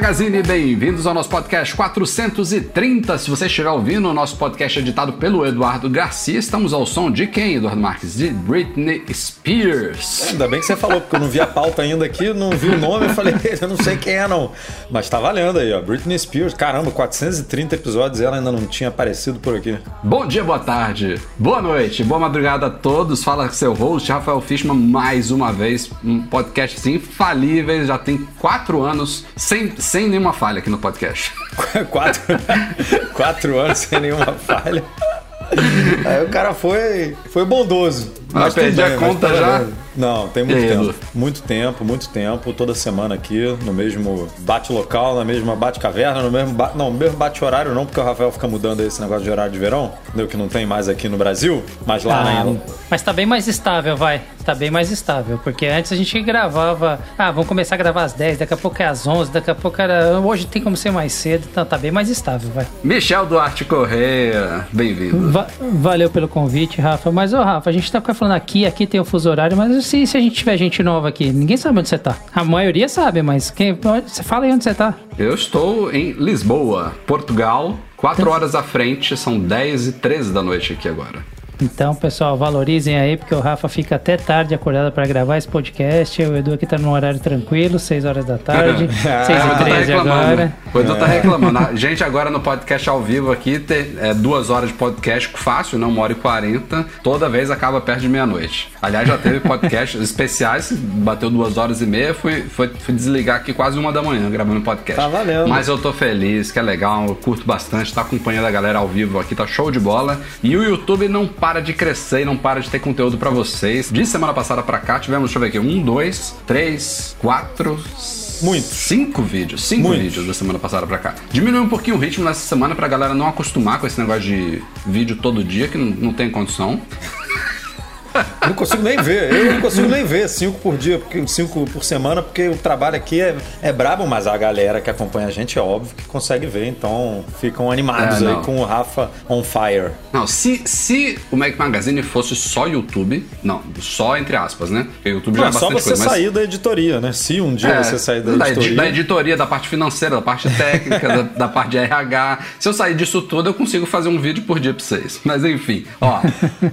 Magazine, bem-vindos ao nosso podcast 430. Se você estiver ouvindo, o nosso podcast editado pelo Eduardo Garcia. Estamos ao som de quem, Eduardo Marques? De Britney Spears. Ainda bem que você falou, porque eu não vi a pauta ainda aqui, não vi o nome, eu falei, eu não sei quem é não. Mas tá valendo aí, ó. Britney Spears, caramba, 430 episódios, ela ainda não tinha aparecido por aqui. Bom dia, boa tarde, boa noite, boa madrugada a todos. Fala com seu host, Rafael Fishman, mais uma vez. Um podcast infalível, já tem quatro anos sem, sem nenhuma falha aqui no podcast. quatro, quatro anos sem nenhuma falha. Aí o cara foi, foi bondoso. Mas perdi a conta já? Não, tem muito tempo. Edu? Muito tempo, muito tempo. Toda semana aqui, no mesmo bate-local, na mesma bate-caverna, no mesmo ba... Não, no mesmo bate-horário não, porque o Rafael fica mudando esse negócio de horário de verão, entendeu? Que não tem mais aqui no Brasil, mas lá Ah, ainda. mas tá bem mais estável, vai. Tá bem mais estável. Porque antes a gente gravava. Ah, vamos começar a gravar às 10, daqui a pouco é às 11, daqui a pouco era. Hoje tem como ser mais cedo, então tá bem mais estável, vai. Michel Duarte Correia, bem-vindo. Va- valeu pelo convite, Rafa. Mas, ô, Rafa, a gente tá falando aqui, aqui tem o fuso horário, mas se, se a gente tiver gente nova aqui, ninguém sabe onde você tá. A maioria sabe, mas quem. Você fala aí onde você tá. Eu estou em Lisboa, Portugal. Quatro horas à frente, são 10 e 13 da noite aqui agora. Então, pessoal, valorizem aí, porque o Rafa fica até tarde acordado pra gravar esse podcast. O Edu aqui tá num horário tranquilo, 6 horas da tarde, 6 o e Edu tá 13 reclamando. agora. O Edu tá reclamando. A gente agora no podcast ao vivo aqui, tem é, duas horas de podcast fácil, não uma hora e quarenta. Toda vez acaba perto de meia-noite. Aliás, já teve podcasts especiais, bateu duas horas e meia, fui, fui, fui desligar aqui quase uma da manhã gravando podcast. Tá valendo. Mas eu tô feliz, que é legal, eu curto bastante, tá acompanhando a galera ao vivo aqui, tá show de bola. E o YouTube não para de crescer e não para de ter conteúdo pra vocês. De semana passada pra cá, tivemos, deixa eu ver aqui, um, dois, três, quatro, Muitos. Cinco vídeos, cinco Muitos. vídeos da semana passada pra cá. Diminuiu um pouquinho o ritmo nessa semana pra galera não acostumar com esse negócio de vídeo todo dia, que não, não tem condição. Não consigo nem ver, eu não consigo nem ver cinco por dia, porque cinco por semana, porque o trabalho aqui é, é brabo, mas a galera que acompanha a gente é óbvio que consegue ver, então ficam animados É, aí com o Rafa on fire. Não, se, se o Mac Magazine fosse só YouTube, não, só entre aspas, né? Porque YouTube já Não, é é só você coisa, mas- sair da editoria, né? Se um dia É, você sair da da, edi- editoria. da editoria, da parte financeira, da parte técnica, da, da parte de RH. Se eu sair disso tudo, eu consigo fazer um vídeo por dia pra vocês. Mas enfim, ó,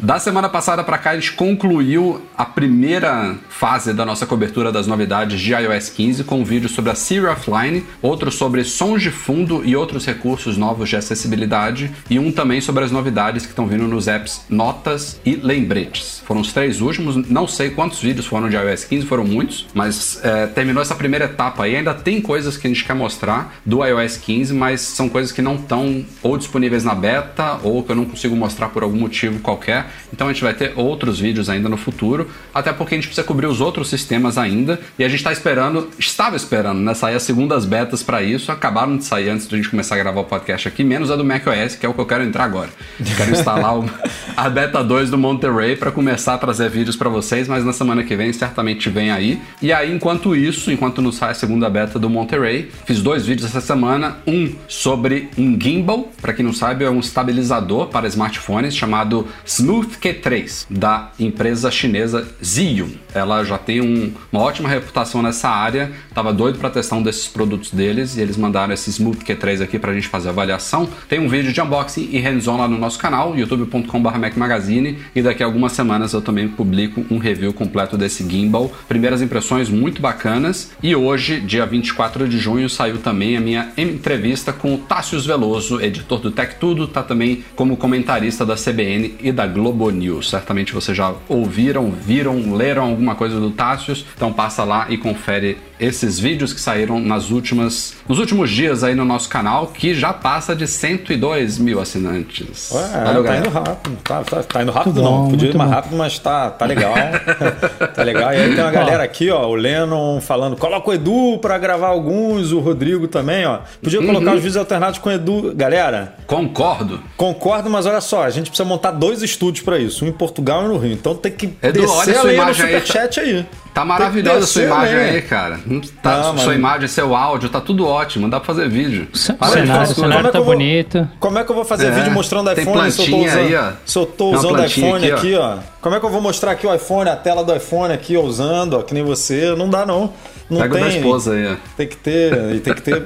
da semana passada pra cá, a gente concluiu a primeira fase da nossa cobertura das novidades de iOS 15 com um vídeo sobre a Siri Offline, outro sobre sons de fundo e outros recursos novos de acessibilidade e um também sobre as novidades que estão vindo nos apps Notas e Lembretes. Foram os três últimos, não sei quantos vídeos foram de iOS 15, foram muitos, mas é, terminou essa primeira etapa aí. Ainda tem coisas que a gente quer mostrar do iOS 15, mas são coisas que não estão ou disponíveis na beta ou que eu não consigo mostrar por algum motivo qualquer. Então a gente vai ter outros vídeos ainda no futuro, até porque a gente precisa cobrir os outros sistemas ainda e a gente está esperando, estava esperando, né, sair as segundas betas para isso, acabaram de sair antes de a gente começar a gravar o podcast aqui, menos a do macOS, que é o que eu quero entrar agora. Quero instalar a beta 2 do Monterey para começar a trazer vídeos para vocês, mas na semana que vem certamente vem aí. E aí, enquanto isso, enquanto não sai a segunda beta do Monterey, fiz dois vídeos essa semana, um sobre um gimbal, para quem não sabe, é um estabilizador para smartphones chamado Smooth Q3 da empresa chinesa Zhiyun. Ela já tem um- uma ótima reputação nessa área. Tava doido para testar um desses produtos deles e eles mandaram esse Smooth Q3 aqui pra gente fazer a avaliação. Tem um vídeo de unboxing e hands-on lá no nosso canal, youtube.com.br Magazine, e daqui a algumas semanas eu também publico um review completo desse gimbal. Primeiras impressões muito bacanas. E hoje, dia 24 de junho, saiu também a minha entrevista com o Tássius Veloso, editor do Tech Tudo, tá também como comentarista da CBN e da Globo News. Certamente vocês já ouviram, viram, leram alguma coisa do Tássius, então passa lá e confere esses vídeos que saíram nas últimas, nos últimos dias aí no nosso canal, que já passa de 102 mil assinantes. Ué, Valeu, tá galera. indo rápido. Tá, tá, tá indo rápido Muito não. bom, Podia ir mais bom. rápido, mas tá, tá legal. tá legal. E aí tem uma galera aqui, ó, o Lennon falando, coloca o Edu pra gravar alguns, o Rodrigo também, ó. Podia colocar Uhum. os vídeos alternados com o Edu. Galera, Concordo. concordo, mas olha só, a gente precisa montar dois estúdios pra isso, um em Portugal e um no Rio. Então tem que Edu, olha descer a a sua lei no imagem aí, superchat aí. Tá maravilhosa a sua imagem lenha. aí, cara. Tá, Não, sua mano. imagem, seu áudio, tá tudo ótimo. Dá pra fazer vídeo. O Para de cenário, o cenário Como é tá que eu vou- bonito. Como é que eu vou fazer É, vídeo mostrando tem iPhone se eu tô usando, aí, ó. se eu tô Tem usando iPhone aqui, aqui, ó. Como é que eu vou mostrar aqui o iPhone, a tela do iPhone aqui, ó, usando, ó, que nem você? Não dá, não. Não Pega o da tem. esposa aí, ó. Tem que ter, e tem que ter.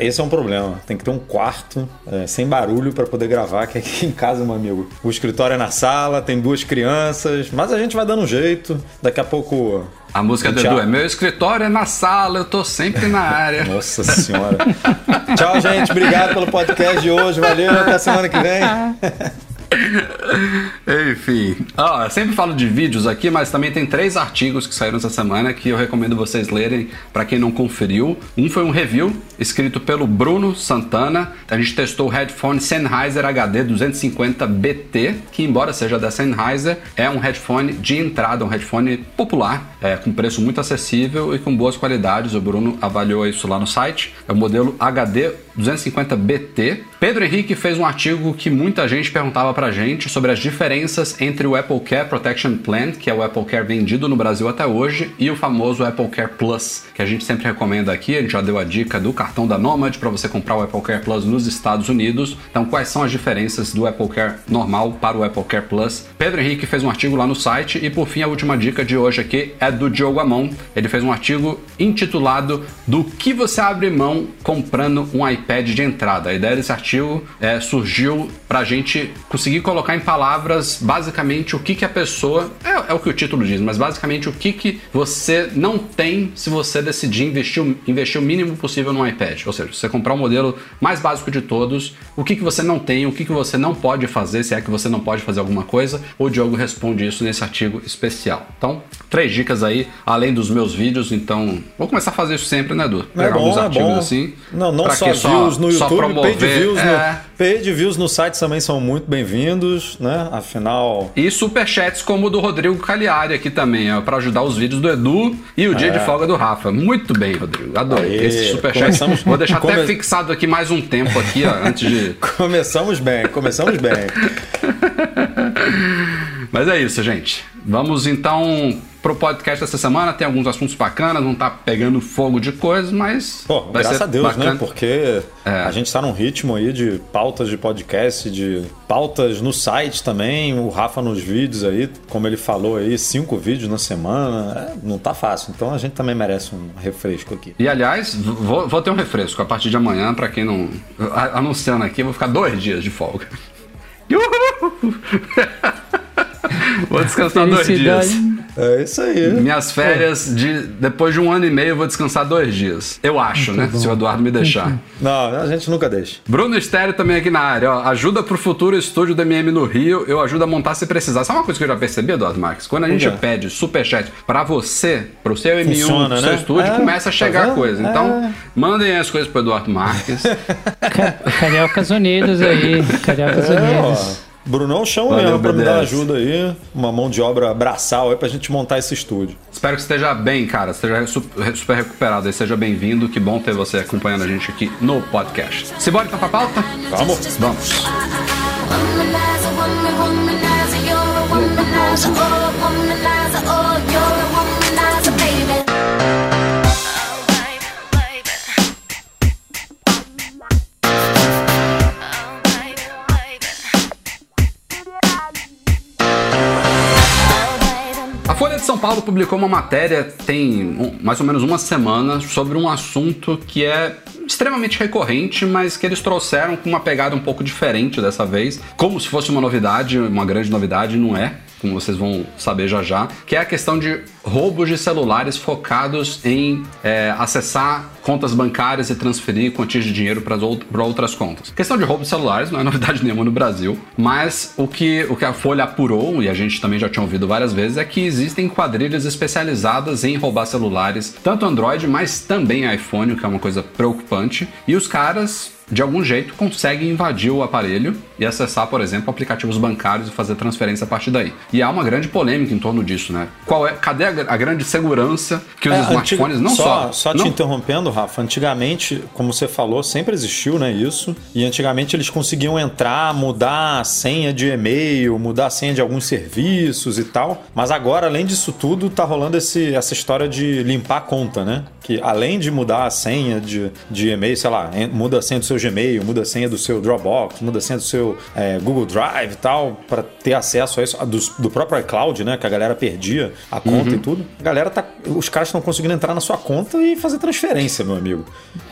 Esse é um problema. Tem que ter um quarto é, sem barulho pra poder gravar, que aqui em casa, meu amigo. O escritório é na sala, tem duas crianças, mas a gente vai dando um jeito. Daqui a pouco. A música do. Edu é Meu escritório é na sala, eu tô sempre na área. Nossa senhora. Tchau, gente. Obrigado pelo podcast de hoje. Valeu. Até semana que vem. Enfim, sempre falo de vídeos aqui, mas também tem três artigos que saíram essa semana que eu recomendo vocês lerem para quem não conferiu. Um foi um review escrito pelo Bruno Santana. A gente testou o headphone Sennheiser HD 250BT, que embora seja da Sennheiser, é um headphone de entrada, um headphone popular, é, com preço muito acessível e com boas qualidades. O Bruno avaliou isso lá no site. É o modelo HD 250BT. Pedro Henrique fez um artigo que muita gente perguntava gente sobre as diferenças entre o Apple Care Protection Plan, que é o Apple Care vendido no Brasil até hoje, e o famoso Apple Care Plus, que a gente sempre recomenda aqui. A gente já deu a dica do cartão da Nomad para você comprar o Apple Care Plus nos Estados Unidos. Então, quais são as diferenças do Apple Care normal para o Apple Care Plus? Pedro Henrique fez um artigo lá no site e, por fim, a última dica de hoje aqui é do Diogo Amon. Ele fez um artigo intitulado Do que você abre mão comprando um iPad de entrada. A ideia desse artigo é, surgiu para a gente conseguir colocar em palavras basicamente o que, que a pessoa. É, é o que o título diz, mas basicamente o que, que você não tem se você decidir investir, o- investir o mínimo possível no iPad. Ou seja, se você comprar o modelo mais básico de todos, o que, que você não tem, o que, que você não pode fazer, se é que você não pode fazer alguma coisa. O Diogo responde isso nesse artigo especial. Então, três dicas aí, além dos meus vídeos. Então, vou começar a fazer isso sempre, né, Edu? É bom, é bom. assim. Não, não só views no só YouTube, promover. paid views, é. no, paid views no site também são muito bem-vindos, né? Afinal, E superchats como o do Rodrigo Cagliari aqui também, ó, pra ajudar os vídeos do Edu e o dia de folga do Rafa. Muito bem, Rodrigo. Adorei. Aê, Esse superchat. começamos- Vou deixar até come- fixado aqui mais um tempo aqui, ó, antes de. começamos bem, começamos bem. Mas é isso, gente. Vamos então pro podcast dessa semana. Tem alguns assuntos bacanas, não tá pegando fogo de coisas, mas. Pô, vai graças ser a Deus, bacana. né? Porque É. a gente tá num ritmo aí de pautas de podcast, de pautas no site também, o Rafa nos vídeos aí, como ele falou aí, cinco vídeos na semana. É, não tá fácil. Então a gente também merece um refresco aqui. E aliás, vou, vou ter um refresco a partir de amanhã, pra quem não. Anunciando aqui, eu vou ficar dois dias de folga. Uhul! Vou descansar dois dias. É isso aí. Minhas férias, de, depois de um ano e meio, eu vou descansar dois dias. Eu acho, né? Se o Eduardo me deixar. Não, a gente nunca deixa. Bruno Estéreo também aqui na área. Ó, ajuda pro futuro estúdio do MM no Rio. Eu ajudo a montar se precisar. Sabe uma coisa que eu já percebi, Eduardo Marques? Quando a gente quê? pede superchat pra você, pro seu M1, Funciona, pro seu né? estúdio, É, começa a tá chegar vendo? coisa. Então, É. mandem as coisas pro Eduardo Marques. Ca- Cariocas Unidos aí. Cariocas É, Unidos. Brunão chama Valeu, mesmo pra me dar ajuda aí, uma mão de obra braçal aí pra gente montar esse estúdio. Espero que esteja bem, cara. Esteja su- super recuperado e seja bem-vindo. Que bom ter você acompanhando a gente aqui no podcast. Simbora então pra pauta? Vamos? Vamos. Womanizer, woman, womanizer, you're a womanizer, oh, womanizer, oh, de São Paulo publicou uma matéria tem mais ou menos uma semana sobre um assunto que é extremamente recorrente, mas que eles trouxeram com uma pegada um pouco diferente dessa vez, como se fosse uma novidade, uma grande novidade, não é. Como vocês vão saber já já, que é a questão de roubos de celulares focados em é, acessar contas bancárias e transferir quantias de dinheiro para outras contas. A questão de roubo de celulares não é novidade nenhuma no Brasil, mas o que, o que a Folha apurou, e a gente também já tinha ouvido várias vezes, é que existem quadrilhas especializadas em roubar celulares, tanto Android, mas também iPhone, o que é uma coisa preocupante, e os caras de algum jeito conseguem invadir o aparelho e acessar, por exemplo, aplicativos bancários e fazer transferência a partir daí. E há uma grande polêmica em torno disso, né? Qual é, cadê a, a grande segurança que os É, smartphones antiga- não só, Só te não, interrompendo, Rafa, antigamente, como você falou, sempre existiu né, isso. E antigamente eles conseguiam entrar, mudar a senha de e-mail, mudar a senha de alguns serviços e tal. Mas agora, além disso tudo, tá rolando esse, essa história de limpar a conta, né? Que além de mudar a senha de, de e-mail, sei lá, muda a senha do seu Gmail, muda a senha do seu Dropbox, muda a senha do seu é, Google Drive e tal, para ter acesso a isso, a do, do próprio iCloud, né? Que a galera perdia a conta Uhum. e tudo. A galera tá. Os caras estão conseguindo entrar na sua conta e fazer transferência, meu amigo.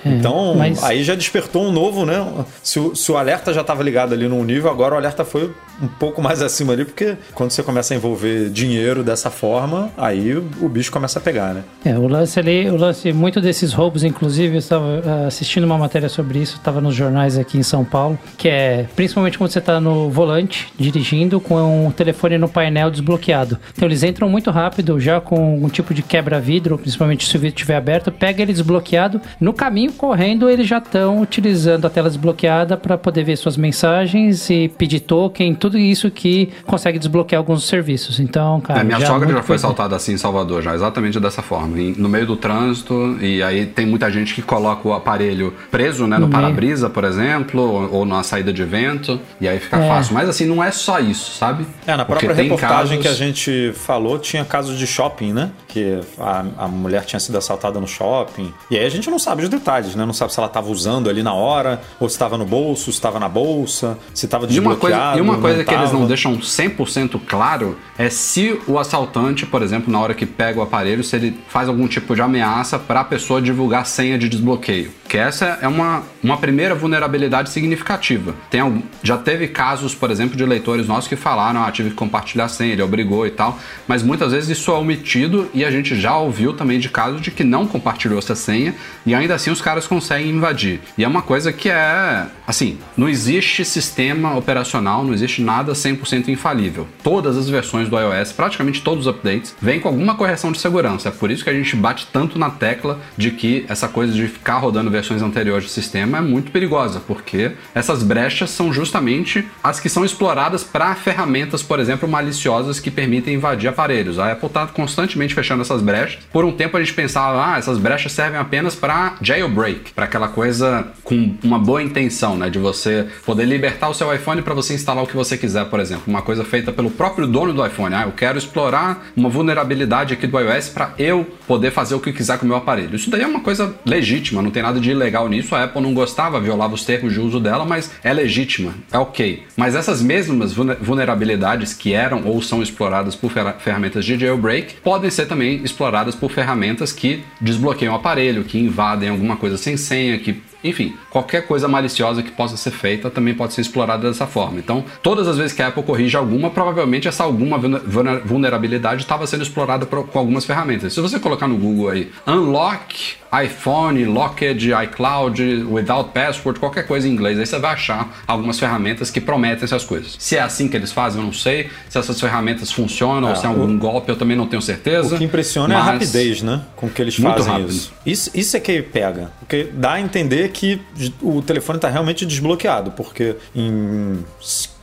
então, mas- aí já despertou um novo, né? Se o, se o alerta já estava ligado ali num nível, agora o alerta foi um pouco mais acima ali, porque quando você começa a envolver dinheiro dessa forma, aí o, bicho começa a pegar, né? É, o lance ali, o lance, muito desses roubos, inclusive, eu estava ah, assistindo uma matéria sobre isso, estava nos jornais aqui em São Paulo, que é principalmente quando você está no volante, dirigindo, com o telefone no painel desbloqueado. Então eles entram muito rápido, já com um tipo de quebra-vidro, principalmente se o vidro estiver aberto, pega ele desbloqueado, no caminho correndo eles já estão utilizando a tela desbloqueada para poder ver suas mensagens e pedir token, tudo isso que consegue desbloquear alguns serviços. Então, cara, É, minha já sogra muito já foi coisa- assaltada assim em Salvador, já, exatamente dessa forma. no meio do trânsito, e aí tem muita gente que coloca o aparelho preso, né, no, No meio. Para-brisa, por exemplo, ou, ou na saída de vento, e aí fica É. fácil. Mas assim, não é só isso, sabe? É, na Porque própria tem reportagem casos- que a gente falou, tinha casos de shopping, né? Que a, a mulher tinha sido assaltada no shopping. E aí a gente não sabe os detalhes, né? Não sabe se ela estava usando ali na hora, ou se estava no bolso, se estava na bolsa, se estava E uma coisa, desbloqueado. e uma coisa que eles não tava. deixam 100% claro é se o assaltante, por exemplo, na hora que pega o aparelho, se ele faz algum tipo de ameaça para a pessoa divulgar a senha de desbloqueio. Que essa é uma, uma primeira vulnerabilidade significativa. Tem algum, já teve casos, por exemplo, de leitores nossos que falaram, ah, tive que compartilhar a senha, ele obrigou e tal, mas muitas vezes isso é omitido e a gente já ouviu também de casos de que não compartilhou essa senha e ainda assim os caras conseguem invadir. E é uma coisa que é, assim, não existe sistema operacional, não existe nada 100% infalível. Todas as versões do iOS, praticamente todos os updates, vêm com alguma correção de segurança. É por isso que a gente bate tanto na tecla de que essa coisa de ficar rodando versões anteriores do sistema é muito perigosa, porque essas brechas são justamente as que são exploradas para ferramentas, por exemplo, maliciosas que permitem invadir aparelhos. A Apple está constantemente fechando essas brechas. Por um tempo a gente pensava, ah, essas brechas servem apenas para jailbreak, para aquela coisa com uma boa intenção, né, de você poder libertar o seu iPhone para você instalar o que você quiser, por exemplo, uma coisa feita pelo próprio dono do iPhone. Ah, eu quero explorar uma vulnerabilidade aqui do iOS para eu poder fazer o que quiser com o meu aparelho. Isso daí é uma coisa legítima, não tem nada de ilegal nisso. A Apple não gostava, violava os termos de uso dela, mas é legítima, é ok. Mas essas mesmas vulne- vulnerabilidades que eram ou são exploradas por ferra- ferramentas de jailbreak podem ser também exploradas por ferramentas que desbloqueiam o aparelho, que invadem alguma coisa sem senha, que enfim, qualquer coisa maliciosa que possa ser feita também pode ser explorada dessa forma. Então, todas as vezes que a Apple corrige alguma, provavelmente essa alguma vulner- vulner- vulnerabilidade estava sendo explorada por- com algumas ferramentas. Se você colocar no Google aí, unlock iPhone, Locked, iCloud, without password, qualquer coisa em inglês, aí você vai achar algumas ferramentas que prometem essas coisas. Se é assim que eles fazem, eu não sei. Se essas ferramentas funcionam ou se é algum golpe, eu também não tenho certeza. O que impressiona é a Mas- rapidez, né? Com que eles fazem isso. Isso é que pega. Porque dá a entender que o telefone está realmente desbloqueado. Porque em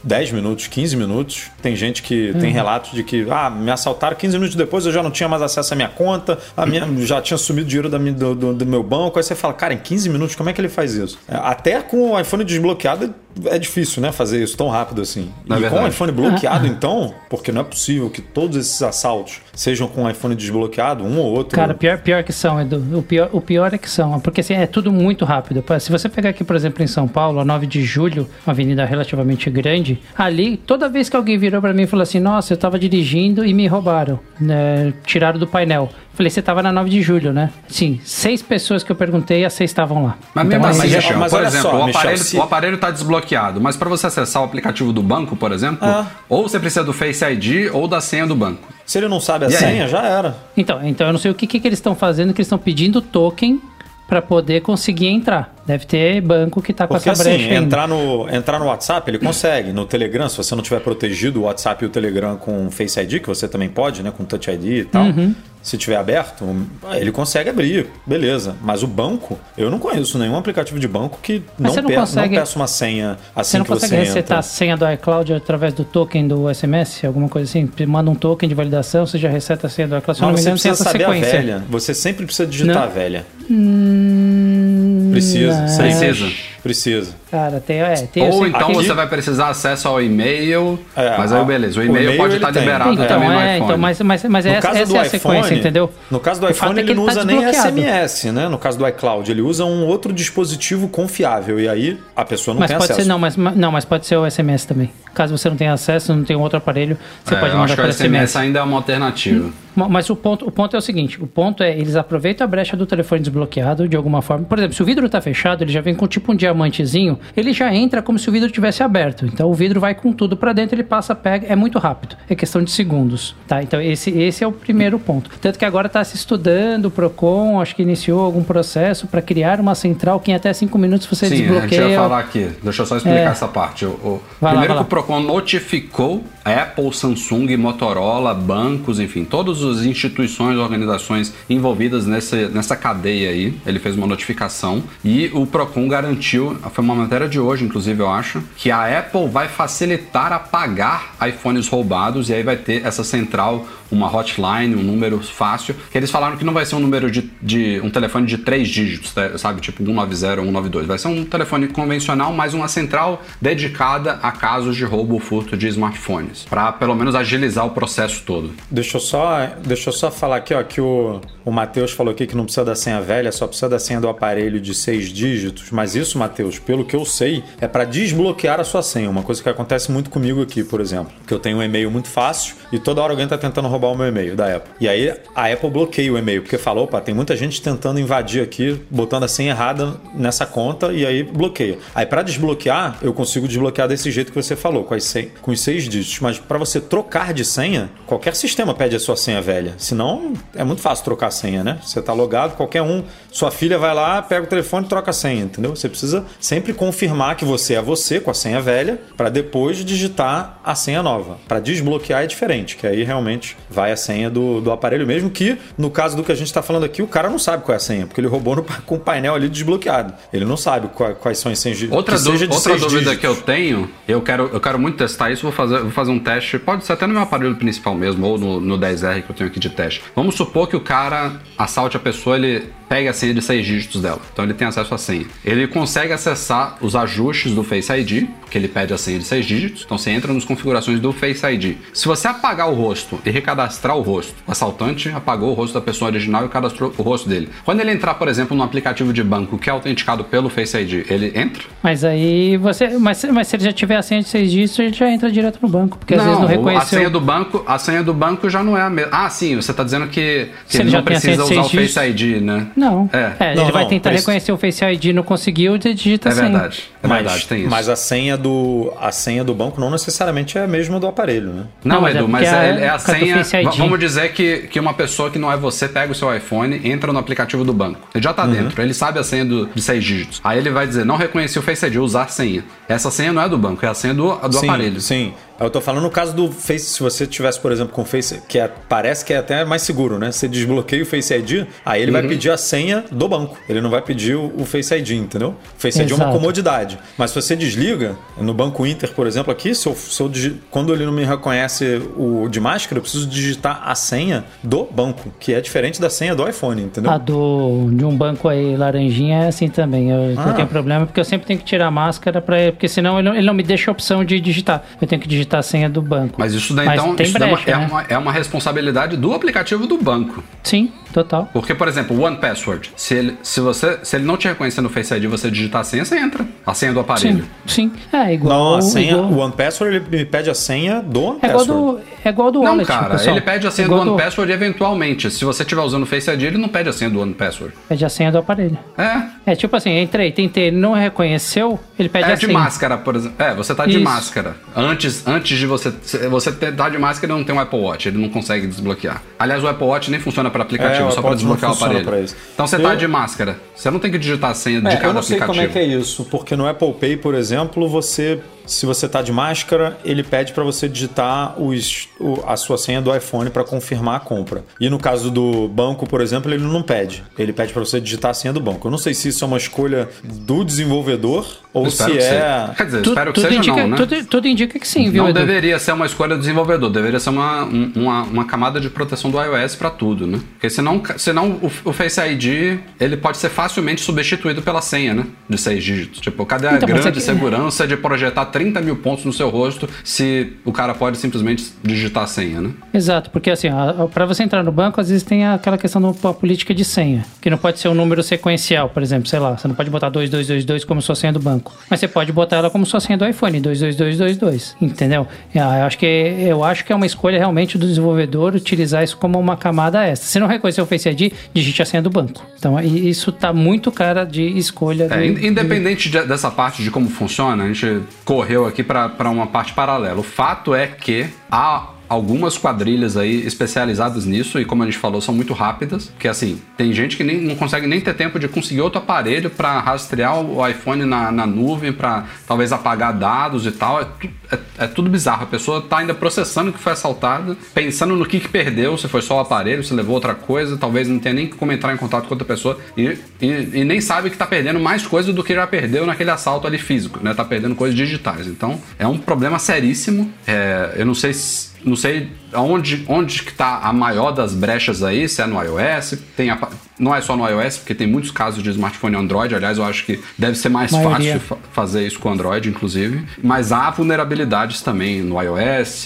10 minutos, 15 minutos, tem gente que tem relatos de que ah, me assaltaram 15 minutos depois, eu já não tinha mais acesso à minha conta, a minha, já tinha sumido dinheiro da minha- do, do- do meu banco. Aí você fala, cara, em 15 minutos, como é que ele faz isso? É, Até com o iPhone desbloqueado é difícil, né? Fazer isso tão rápido assim. É e com verdade. o iPhone bloqueado, então, porque não é possível que todos esses assaltos sejam com o iPhone desbloqueado, um ou outro. Cara, pior, pior que são, Edu. O pior, o pior é que são, porque assim, é tudo muito rápido. Se você pegar aqui, por exemplo, em São Paulo, a 9 de julho, uma avenida relativamente grande, ali, toda vez que alguém virou pra mim e falou assim: Nossa, eu tava dirigindo e me roubaram, né, tiraram do painel. Falei, você tava na 9 de julho, né? Sim, seis pessoas que eu perguntei, as seis estavam lá. Mas mesmo Mas- assim, mas- Michel, mas por olha exemplo, só, o, Michel, aparelho, se- o aparelho tá desbloqueado mas para você acessar o aplicativo do banco, por exemplo, Ah. ou você precisa do Face ID ou da senha do banco. Se ele não sabe a E aí? senha, já era. Então, então eu não sei o que, que, que eles estão fazendo, que eles estão pedindo token para poder conseguir entrar. Deve ter banco que tá com Porque essa assim, brecha ainda. entrar no, entrar no WhatsApp, ele consegue. No Telegram, se você não tiver protegido o WhatsApp e o Telegram com Face ID, que você também pode, né? Com Touch ID e tal. Uhum. Se tiver aberto, ele consegue abrir, beleza. Mas o banco, eu não conheço nenhum aplicativo de banco que Mas não, não pe- consegue- não peça uma senha assim Você não que consegue você resetar entra. a senha do iCloud através do token do SMS? Alguma coisa assim? Manda um token de validação, você já reseta a senha do iCloud. Se eu não Mas me você precisa saber a sequência. velha. Você sempre precisa digitar Não. a velha. Hum, Precisa. não. sempre. Precisa. Precisa. Cara, tem, é, tem Ou então aqui- você vai precisar acesso ao e-mail, É, mas aí beleza, o o e-mail e-mail pode ele estar tem. liberado Então, também no é, iPhone. então, mas, mas, mas No essa, caso essa do é a iPhone, sequência, entendeu? No caso do O iPhone, é que ele não tá usa nem. SMS, né? No caso do iCloud, ele usa um outro dispositivo confiável e aí a pessoa não Mas tem pode acesso. ser, não, mas, não, mas pode ser o SMS também. Caso você não tenha acesso, não tenha outro aparelho, você É, pode mandar acho que o SMS SMS. ainda é uma alternativa. Ma- Mas o ponto, o ponto é o seguinte: o ponto é eles aproveitam a brecha do telefone desbloqueado de alguma forma. Por exemplo, se o vidro tá fechado, ele já vem com tipo um diamantezinho, ele já entra como se o vidro tivesse aberto. Então o vidro vai com tudo pra dentro, ele passa, pega, é muito rápido. É questão de segundos, tá? Então esse, esse é o primeiro ponto. Tanto que agora tá se estudando, o Procon, acho que iniciou algum processo pra criar uma central que em até cinco minutos você Sim, a gente desbloqueia. vai falar aqui. Deixa eu só explicar É. essa parte. O, o- lá, primeiro que o Procon notificou Apple, Samsung, Motorola, bancos, enfim, todas as instituições, organizações envolvidas nessa, nessa cadeia aí. Ele fez uma notificação e o Procon garantiu, foi uma matéria de hoje, inclusive, eu acho, que a Apple vai facilitar a pagar iPhones roubados e aí vai ter essa central, uma hotline, um número fácil, que eles falaram que não vai ser um número de, de um telefone de três dígitos, tá? sabe? Tipo 190 ou 192. Vai ser um telefone convencional, mas uma central dedicada a casos de roubo ou furto de smartphones, para pelo menos agilizar o processo todo. Deixa eu só, deixa eu só falar aqui, ó, que o, o Matheus falou aqui que não precisa da senha velha, só precisa da senha do aparelho de seis dígitos. Mas isso, Matheus, pelo que eu sei, é para desbloquear a sua senha. Uma coisa que acontece muito comigo aqui, por exemplo. Que eu tenho um e-mail muito fácil e toda hora alguém tá tentando roubar o meu e-mail da Apple. E aí a Apple bloqueia o e-mail, porque falou, opa, tem muita gente tentando invadir aqui, botando a senha errada nessa conta e aí bloqueia. Aí para desbloquear, eu consigo desbloquear desse jeito que você falou, com, seis, com os seis dígitos. Mas para você trocar de senha, qualquer sistema pede a sua senha velha. Senão, é muito fácil trocar a senha, né? Você tá logado, qualquer um, sua filha vai lá, pega o telefone e troca a senha, entendeu? Você precisa sempre confirmar que você é você com a senha velha, para depois digitar a senha nova. Para desbloquear é diferente, que aí realmente vai a senha do, do aparelho, mesmo que no caso do que a gente está falando aqui, o cara não sabe qual é a senha, porque ele roubou no, com o painel ali desbloqueado. Ele não sabe qua- quais são as senhas de Outra, seja de outra dúvida dígitos. que eu tenho, eu quero, eu quero muito testar isso, vou fazer, vou fazer um teste, pode ser até no meu aparelho principal mesmo, ou no, no 10R que eu tenho aqui de teste. Vamos supor que o cara assalte a pessoa, ele pega a senha de seis dígitos dela, então ele tem acesso à senha. Ele consegue acessar os ajustes do Face ID, porque ele pede a senha de seis dígitos, então você entra nas configurações do Face ID. Se você apagar o rosto e recadastrar o rosto, o assaltante apagou o rosto da pessoa original e cadastrou o rosto dele. Quando ele entrar, por exemplo, no aplicativo de banco que é autenticado pelo Face ID, ele entra? Mas aí você. Mas, se- mas se ele já tiver a senha de seis dígitos, ele já entra direto no banco. Porque às vezes não a reconheceu. senha do banco, a senha do banco já não é a mesma. Ah, sim, você tá dizendo que, que ele ele já não a precisa usar o Face ID, né? Não. É. Não, ele vai não, tentar reconhecer o Face ID, não conseguiu, ele digita É a senha. verdade. É mas, verdade, tem isso. mas a senha do a senha do banco não necessariamente é a mesma do aparelho, né? Não, Não, mas é Edu, mas porque é, a- é a do senha. Face ID. v- Vamos dizer que, que uma pessoa que não é você pega o seu iPhone, entra no aplicativo do banco. Ele já tá Uhum. dentro, ele sabe a senha do, de seis dígitos. Aí ele vai dizer: não reconheci o Face ID, usar a senha. Essa senha não é do banco, é a senha do, do sim, aparelho. Sim. Eu tô falando no caso do Face, se você tivesse, por exemplo, com o Face, que é- parece que é até mais seguro, né? Você desbloqueia o Face ID, aí ele vai Uhum. pedir a senha do banco. Ele não vai pedir o, Face ID, entendeu? O Face ID é uma Exato. comodidade. Mas se você desliga, no Banco Inter, por exemplo, aqui, se eu, se eu quando ele não me reconhece o de máscara, eu preciso digitar a senha do banco, que é diferente da senha do iPhone, entendeu? A do, de um banco aí, laranjinha, é assim também. Eu, Ah. tenho problema porque eu sempre tenho que tirar a máscara, pra, porque senão ele não, ele não me deixa a opção de digitar. Eu tenho que digitar a senha do banco. Mas isso daí, Mas então, isso daí é é, né? uma, é uma responsabilidade do aplicativo do banco. Sim, total. Porque, por exemplo, o One Password, se ele, se você, se ele não te reconhecer no Face ID e você digitar a senha, você entra. A senha do aparelho. Sim, sim. É igual. Não, a senha, igual- o One Password ele me pede a senha do One é igual Password. do, é igual do Não, wallet, cara, pessoal. ele pede a senha É do igual One Password eventualmente. Se você estiver usando o Face ID, ele não pede a senha do One Password. Pede a senha do aparelho. É, É tipo assim, entrei, tentei, não reconheceu, ele pede É a de senha. máscara, por exemplo. É, você tá de Isso. máscara. Antes, antes de você. Você tá de máscara e não tem um Apple Watch, ele não consegue desbloquear. Aliás, o Apple Watch nem funciona para É, aplicativo, o só para não desbloquear o aparelho. pra. Então você tá Eu- de máscara. Você não tem que digitar a senha de É, cada eu não sei aplicativo. como é que é isso, porque no Apple Pay, por exemplo, você, se você tá de máscara, ele pede para você digitar os, o- a sua senha do iPhone para confirmar a compra. E no caso do banco, por exemplo, ele não pede. Ele pede para você digitar a senha do banco. Eu não sei se isso é uma escolha do desenvolvedor ou se espero que é seja. Quer dizer, Tu- espero que seja indica, não, né? tudo, tudo indica que sim, viu, Não Edu? deveria ser uma escolha do desenvolvedor, deveria ser uma, um- uma, uma camada de proteção do iOS para tudo, né? Porque senão, senão o, o Face ID ele pode ser facilmente substituído pela senha, né? De seis dígitos. Tipo, cadê a Então, grande aqui- segurança de projetar 30 mil pontos no seu rosto se o cara pode simplesmente digitar a senha, né? Exato, porque assim, para você entrar no banco, às vezes tem aquela questão da política de senha, que não pode ser um número sequencial, por exemplo, sei lá, você não pode botar 2222 como sua senha do banco, mas você pode botar ela como sua senha do iPhone, 22222, entendeu? É, Eu acho que eu acho que é uma escolha realmente do desenvolvedor utilizar isso como uma camada extra. Se não reconhecer o Face ID, digite a senha do banco. Então, isso tá muito cara de escolha do, É, in- independente de- dessa parte de como funciona, a gente correu aqui para uma parte paralela. O fato é que há algumas quadrilhas aí especializadas nisso e como a gente falou são muito rápidas, porque assim, tem gente que nem, não consegue nem ter tempo de conseguir outro aparelho para rastrear o iPhone na, na nuvem, para talvez apagar dados e tal. É, tu- é- é tudo bizarro. A pessoa tá ainda processando que foi assaltada, pensando no que, que perdeu, se foi só o aparelho, se levou outra coisa, talvez não tenha nem como entrar em contato com outra pessoa e, e, e nem sabe que tá perdendo mais coisa do que já perdeu naquele assalto ali físico, né? Tá perdendo coisas digitais. Então é um problema seríssimo. É, eu não sei se não sei onde, onde que tá a maior das brechas aí, se é no iOS, tem a- não é só no iOS, porque tem muitos casos de smartphone Android, aliás, eu acho que deve ser mais Maioria. fácil fa- fazer isso com Android, inclusive, mas há vulnerabilidades também no iOS,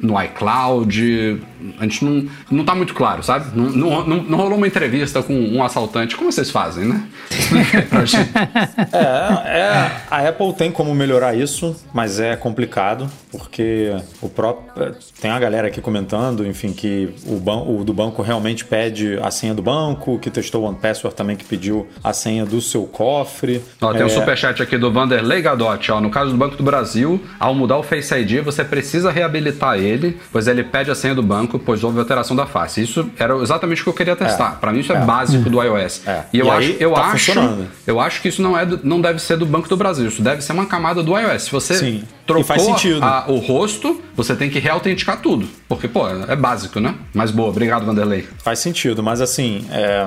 no iCloud, a gente não, não tá muito claro, sabe? Não, não, não- não rolou uma entrevista com um assaltante, como vocês fazem, né? É, é, a Apple tem como melhorar isso, mas é complicado, porque o próprio. Tem a galera aqui comentando, enfim, que o, ban o do banco realmente pede a senha do banco, que testou o One Password também, que pediu a senha do seu cofre. Ó, tem um É, superchat aqui do Vanderlei Gadotti. Ó, no caso do Banco do Brasil, ao mudar o Face ID, você precisa reabilitar ele, pois ele pede a senha do banco, pois houve alteração da face. Isso era exatamente o que eu queria testar. Pra mim, isso é, É. básico do iOS. É. E eu E acho, aí eu tá acho, eu acho que isso não é, do- não deve ser do Banco do Brasil. Isso deve ser uma camada do iOS. Se você Sim. Trocou a- o rosto, você tem que reautenticar tudo, porque pô, é básico, né? Mas boa, obrigado, Vanderlei. Faz sentido, mas assim, é.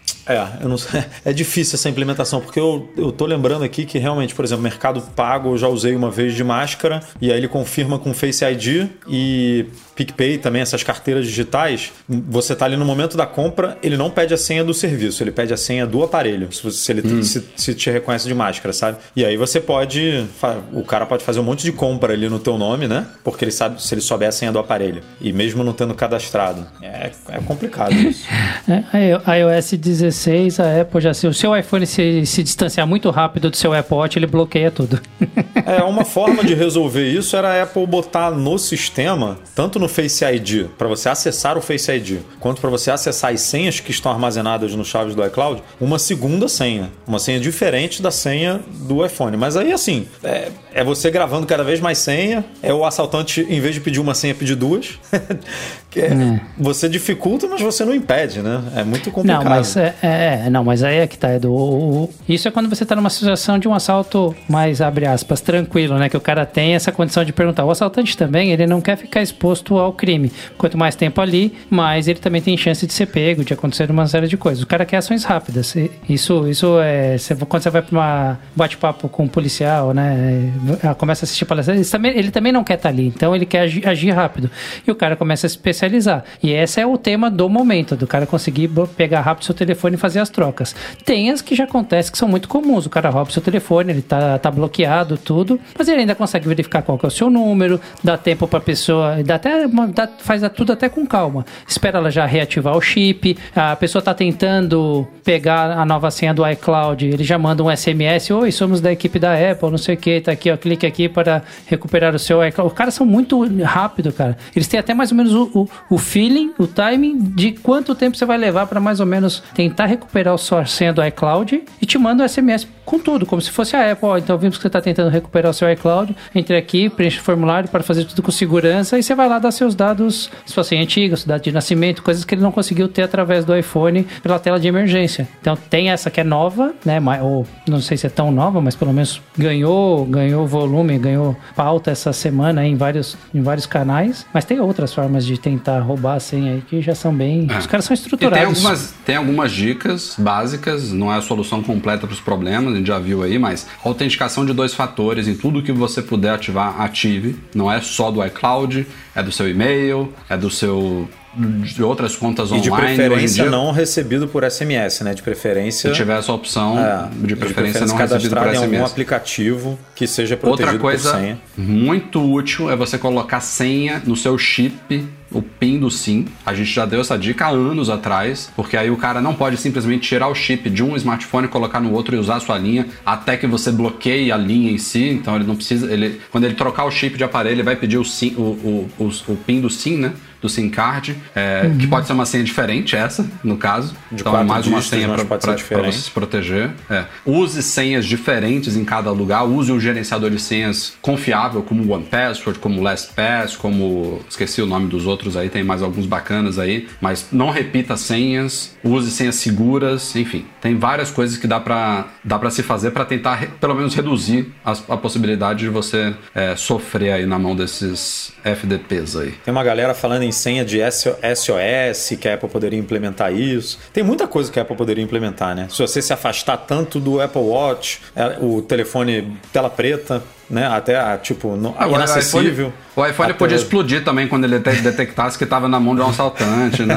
É, eu não sei. É difícil essa implementação, porque eu, eu tô lembrando aqui que realmente, por exemplo, Mercado Pago eu já usei uma vez de máscara, e aí ele confirma com Face ID e PicPay também, essas carteiras digitais. Você tá ali no momento da compra, ele não pede a senha do serviço, ele pede a senha do aparelho, se, ele se, se te reconhece de máscara, sabe? E aí você pode. O cara pode fazer um monte de compra ali no teu nome, né? Porque ele sabe se ele souber a senha do aparelho. E mesmo não tendo cadastrado. É, é complicado isso. É, a iOS 16, a Apple já se o seu iPhone se, se distanciar muito rápido do seu Apple Watch, ele bloqueia tudo. É, uma forma de resolver isso era a Apple botar no sistema, tanto no Face ID, para você acessar o Face ID, quanto para você acessar as senhas que estão armazenadas no chaves do iCloud, uma segunda senha. Uma senha diferente da senha do iPhone. Mas aí, assim, é, é você gravando cada vez mais senha, é o assaltante, em vez de pedir uma senha, pedir duas. Que é- Você dificulta, mas você não impede, né? É muito complicado. Não, mas é, é, é, não, mas aí é que tá, Edu. Isso é quando você tá numa situação de um assalto mais, abre aspas, tranquilo, né? Que o cara tem essa condição de perguntar. O assaltante também, ele não quer ficar exposto ao crime. Quanto mais tempo ali, mais ele também tem chance de ser pego, de acontecer uma série de coisas. O cara quer ações rápidas. Isso, isso é. quando você vai pra uma bate-papo com um policial, né? é, Começa a assistir palestra. Ele também, ele também não quer estar ali, então ele quer agir, agir rápido. E o cara começa a se especializar. E esse é o tema do momento, do cara conseguir pegar rápido seu telefone telefone e fazer as trocas. Tem as que já acontecem que são muito comuns. O cara rouba o seu telefone, ele tá, tá bloqueado, tudo, mas ele ainda consegue verificar qual que é o seu número, dá tempo pra pessoa, dá até, dá- faz tudo até com calma. Espera ela já reativar o chip, a pessoa tá tentando pegar a nova senha do iCloud, ele já manda um SMS, oi, somos da equipe da Apple, não sei o que, tá aqui, ó, clique aqui para recuperar o seu iCloud. Os caras são muito rápido, cara. Eles têm até mais ou menos o, o, o feeling, o timing de quanto tempo você vai levar para mais ou menos tentar recuperar a sua senha do iCloud e te manda um SMS com tudo, como se fosse a Apple. Ó, então vimos que você está tentando recuperar o seu iCloud, entre aqui, preenche o formulário para fazer tudo com segurança e você vai lá dar seus dados, se fossem antigos, dado de nascimento, coisas que ele não conseguiu ter através do iPhone pela tela de emergência. Então tem essa que é nova, né? Ou não sei se é tão nova, mas pelo menos ganhou, ganhou volume, ganhou pauta essa semana em vários, em vários canais. Mas tem outras formas de tentar roubar a senha aí que já são bem. Os caras são E tem estruturados. algumas, tem algumas dicas básicas, não é a solução completa para os problemas, a gente já viu aí, mas autenticação de dois fatores em tudo que você puder ativar, ative. Não é só do iCloud, é do seu e-mail, é do seu de outras contas E de online. Em preferência dia, não recebido por SMS, né? De preferência. Se tiver essa opção é, de preferência não recebido por cadastrado em algum SMS. aplicativo que seja protegido Outra coisa muito útil é você colocar senha no seu chip, o PIN do SIM. A gente já deu essa dica há anos atrás, porque aí o cara não pode simplesmente tirar o chip de um smartphone, colocar no outro e usar a sua linha, até que você bloqueie a linha em si. Então ele não precisa. Ele, quando ele trocar o chip de aparelho, ele vai pedir o, SIM, o, o, o, o PIN do SIM, né? Do SIM card, é, que pode ser uma senha diferente, essa, no caso. De então é mais uma senha para você se proteger. É. Use senhas diferentes em cada lugar. Use um gerenciador de senhas confiável, como OnePassword, como LastPass, como. Esqueci o nome dos outros aí, tem mais alguns bacanas aí. Mas não repita senhas. Use senhas seguras. Enfim, tem várias coisas que dá pra, dá pra se fazer para tentar, pelo menos, reduzir as- a, possibilidade de você é, sofrer aí na mão desses FDPs aí. Tem uma galera falando em senha de SO SOS, que a Apple poderia implementar isso. Tem muita coisa que a Apple poderia implementar, né? Se você se afastar tanto do Apple Watch, é, o telefone tela preta, né? Até, ah, tipo, no, Agora, inacessível. O iPhone, o iPhone Até- podia explodir também quando ele te- detectasse que estava na mão de um assaltante, né?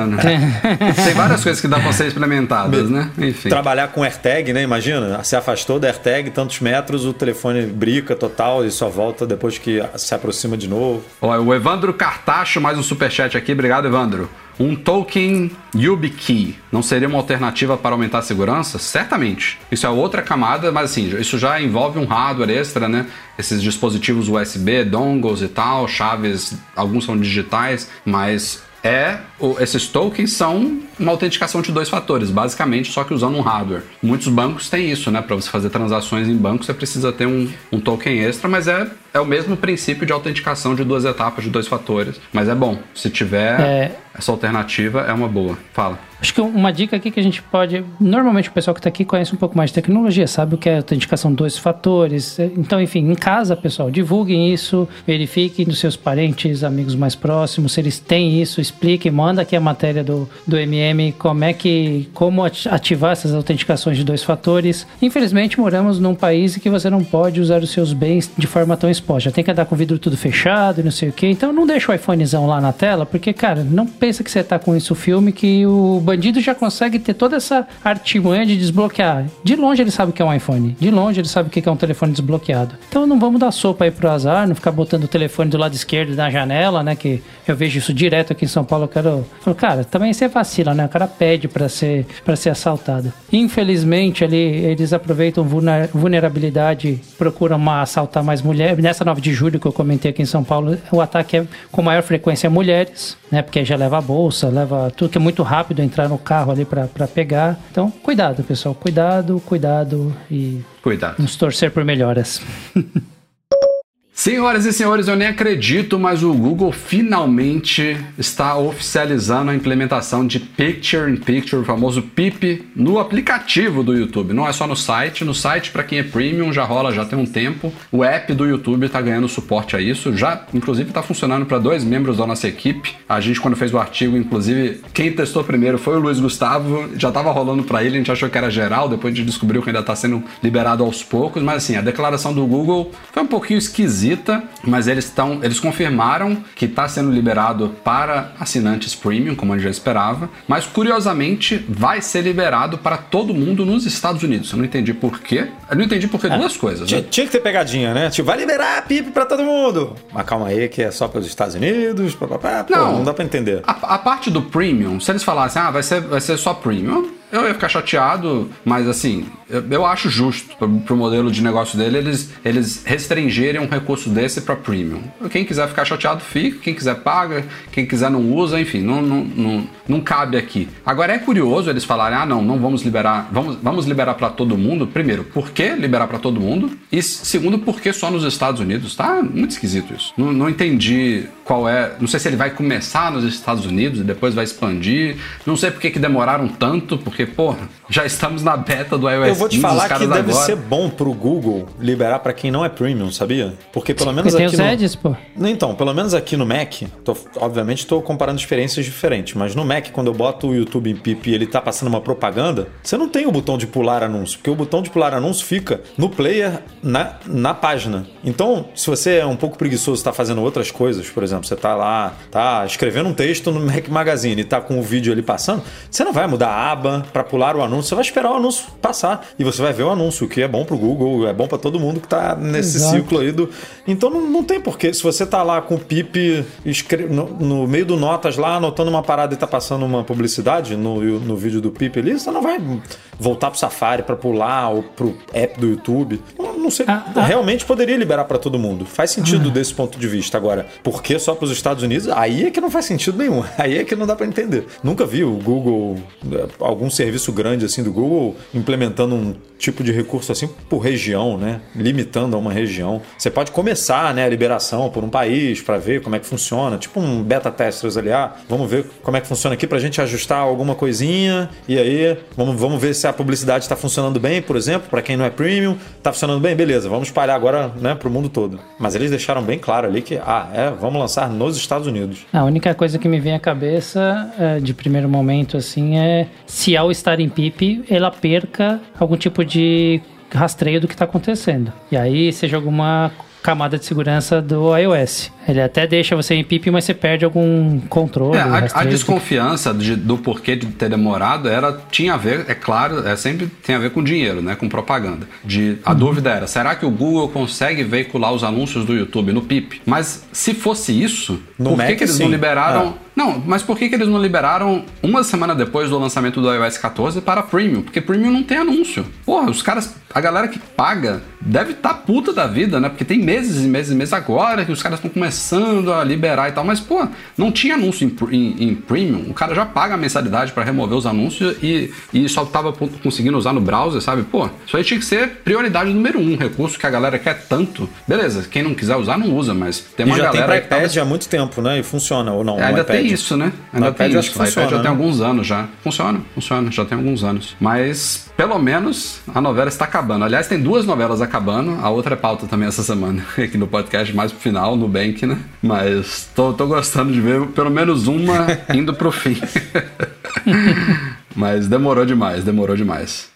Tem várias coisas que dá pra ser experimentadas, né? Enfim. Trabalhar com AirTag, né? Imagina, se afastou da AirTag tantos metros, o telefone brica total e só volta depois que se aproxima de novo. Ó, o Evandro Cartacho, mais um superchat aqui. Obrigado, Evandro. Um token YubiKey não seria uma alternativa para aumentar a segurança? Certamente. Isso é outra camada, mas assim, isso já envolve um hardware extra, né? Esses dispositivos USB, dongles e tal, chaves, alguns são digitais, mas é esses tokens são uma autenticação de dois fatores, basicamente, só que usando um hardware. Muitos bancos têm isso, né? Para você fazer transações em banco, você precisa ter um, um token extra, mas é, é o mesmo princípio de autenticação de duas etapas, de dois fatores. Mas é bom, se tiver É. essa alternativa, é uma boa. Fala. Acho que uma dica aqui que a gente pode. Normalmente o pessoal que está aqui conhece um pouco mais de tecnologia, sabe o que é autenticação dois fatores. Então, enfim, em casa, pessoal, divulguem isso, verifiquem dos seus parentes, amigos mais próximos, se eles têm isso, expliquem, manda aqui a matéria do, do MM, como é que. como ati- ativar essas autenticações de dois fatores. Infelizmente, moramos num país em que você não pode usar os seus bens de forma tão exposta. Tem que andar com o vidro tudo fechado e não sei o que. Então não deixa o iPhonezão lá na tela, porque, cara, não pensa que você tá com isso filme que o bandido já consegue ter toda essa artimanha de desbloquear. De longe ele sabe o que é um iPhone. De longe ele sabe o que é um telefone desbloqueado. Então não vamos dar sopa aí pro azar, não ficar botando o telefone do lado esquerdo da janela, né? Que eu vejo isso direto aqui em São Paulo. Eu quero. Falo, cara, também você vacila, né? O cara pede pra ser, pra ser assaltado. Infelizmente, ali eles aproveitam vulner- vulnerabilidade, procuram uma, assaltar mais mulheres. Nessa 9 de julho que eu comentei aqui em São Paulo, o ataque é com maior frequência mulheres, né? Porque já leva a bolsa, leva tudo que é muito rápido entrar no carro ali pra pra pegar. Então, cuidado, pessoal. Cuidado, cuidado e Cuidado. nos torcer por melhoras. Senhoras e senhores, eu nem acredito, mas o Google finalmente está oficializando a implementação de Picture in Picture, o famoso PIP, no aplicativo do YouTube. Não é só no site. No site, para quem é premium, já rola já tem um tempo. O app do YouTube está ganhando suporte a isso. Já, inclusive, está funcionando para dois membros da nossa equipe. A gente, quando fez o artigo, inclusive, quem testou primeiro foi o Luiz Gustavo. Já estava rolando para ele, a gente achou que era geral. Depois a gente descobriu que ainda está sendo liberado aos poucos. Mas, assim, a declaração do Google foi um pouquinho esquisita esquisita, mas eles estão, eles confirmaram que está sendo liberado para assinantes premium, como a gente já esperava, mas curiosamente vai ser liberado para todo mundo nos Estados Unidos. Eu não entendi por quê. Eu não entendi por que duas coisas. Né? tinha que ter pegadinha, né? Tipo, vai liberar a PIP pra todo mundo. Mas calma aí, que é só pelos Estados Unidos. Pô, Não. não dá pra entender. A, a parte do premium, se eles falassem, ah, vai ser, vai ser só premium, eu ia ficar chateado, mas assim, eu, eu acho justo pro, pro modelo de negócio dele eles, eles restringirem um recurso desse para premium. Quem quiser ficar chateado, fica, quem quiser paga, quem quiser não usa, enfim, não, não, não, não cabe aqui. Agora é curioso eles falarem, ah, não, não vamos liberar, vamos, vamos liberar para todo mundo. Primeiro, por que liberar para todo mundo? E segundo, por que só nos Estados Unidos? Tá muito esquisito isso. Não, não entendi qual é, não sei se ele vai começar nos Estados Unidos e depois vai expandir. Não sei por que que demoraram tanto, porque, porra, já estamos na beta do iOS Eu vou te 15, falar que deve agora- ser bom pro Google liberar pra quem não é premium, sabia? Porque pelo menos Porque tem aqui os no... ads, pô. Não, Então, pelo menos aqui no Mac, tô- obviamente estou comparando experiências diferentes, mas no Mac, quando eu boto o YouTube em PIP e ele tá passando uma propaganda, você não tem o botão de pular anúncio, porque o botão de pular anúncio fica no player na, na página. Então, se você é um pouco preguiçoso e está fazendo outras coisas, por exemplo, você tá lá, tá escrevendo um texto no Mac Magazine e tá com o vídeo ali passando, você não vai mudar a aba para pular o anúncio, você vai esperar o anúncio passar e você vai ver o anúncio, o que é bom pro Google, é bom para todo mundo que tá nesse Exato. ciclo aí do. Então não, não tem porquê. Se você tá lá com o PIP escre- no, no meio do Notas lá, anotando uma parada e tá passando uma publicidade no, no vídeo do PIP ali, você não vai voltar pro Safari pra pular ou pro app do YouTube. Não, sei. Ah, ah. Realmente poderia liberar pra todo mundo. Faz sentido desse ponto de vista. Agora, por que só pros Estados Unidos? Aí é que não faz sentido nenhum. Aí é que não dá pra entender. Nunca vi o Google, eh, algum serviço grande assim do Google, implementando um tipo de recurso assim por região, né? Limitando a uma região. Você pode começar, né, a liberação por um país pra ver como é que funciona, tipo um beta testers ali, ah, vamos ver como é que funciona aqui pra gente ajustar alguma coisinha e aí vamos, vamos ver se a publicidade está funcionando bem, por exemplo, pra quem não é premium, tá funcionando bem, beleza, vamos espalhar agora, né, pro mundo todo. Mas eles deixaram bem claro ali que, ah, é, vamos lançar nos Estados Unidos. A única coisa que me vem à cabeça é, de primeiro momento assim é se ao estar em PIP ela perca algum tipo de rastreio do que está acontecendo. E aí seja alguma camada de segurança do iOS. Ele até deixa você em PIP, mas você perde algum controle. É, a, a desconfiança de- do porquê de ter demorado era tinha a ver, é claro, é sempre tem a ver com dinheiro, né, com propaganda. De a Uhum. dúvida era, será que o Google consegue veicular os anúncios do YouTube no PIP? Mas se fosse isso, No por que, Mac, que eles não sim. liberaram? Não, mas por que, que eles não liberaram uma semana depois do lançamento do iOS 14 para Premium? Porque Premium não tem anúncio. Porra, os caras, a galera que paga deve estar puta da vida, né? Porque tem meses e meses e meses agora que os caras estão começando a liberar e tal. Mas, pô, não tinha anúncio em, em- em Premium. O cara já paga a mensalidade para remover os anúncios e, e só tava conseguindo usar no browser, sabe? Pô, isso aí tinha que ser prioridade número um. Recurso que a galera quer tanto. Beleza, quem não quiser usar, não usa, mas tem E uma já tem galera pra aí que tava iPad há muito tempo, né? E funciona ou não? é, ainda iPad? tem isso, né? Ainda tem iPad acho isso. que O iPad já funciona, tem né? alguns anos já. Funciona, funciona, já tem alguns anos. Mas, pelo menos, a novela está acabando. Aliás, tem duas novelas acabando. A outra é pauta também essa semana, aqui no podcast, mais pro final, no Bank, né? Mas tô, tô gostando de ver pelo menos uma indo pro fim. Mas demorou demais, demorou demais.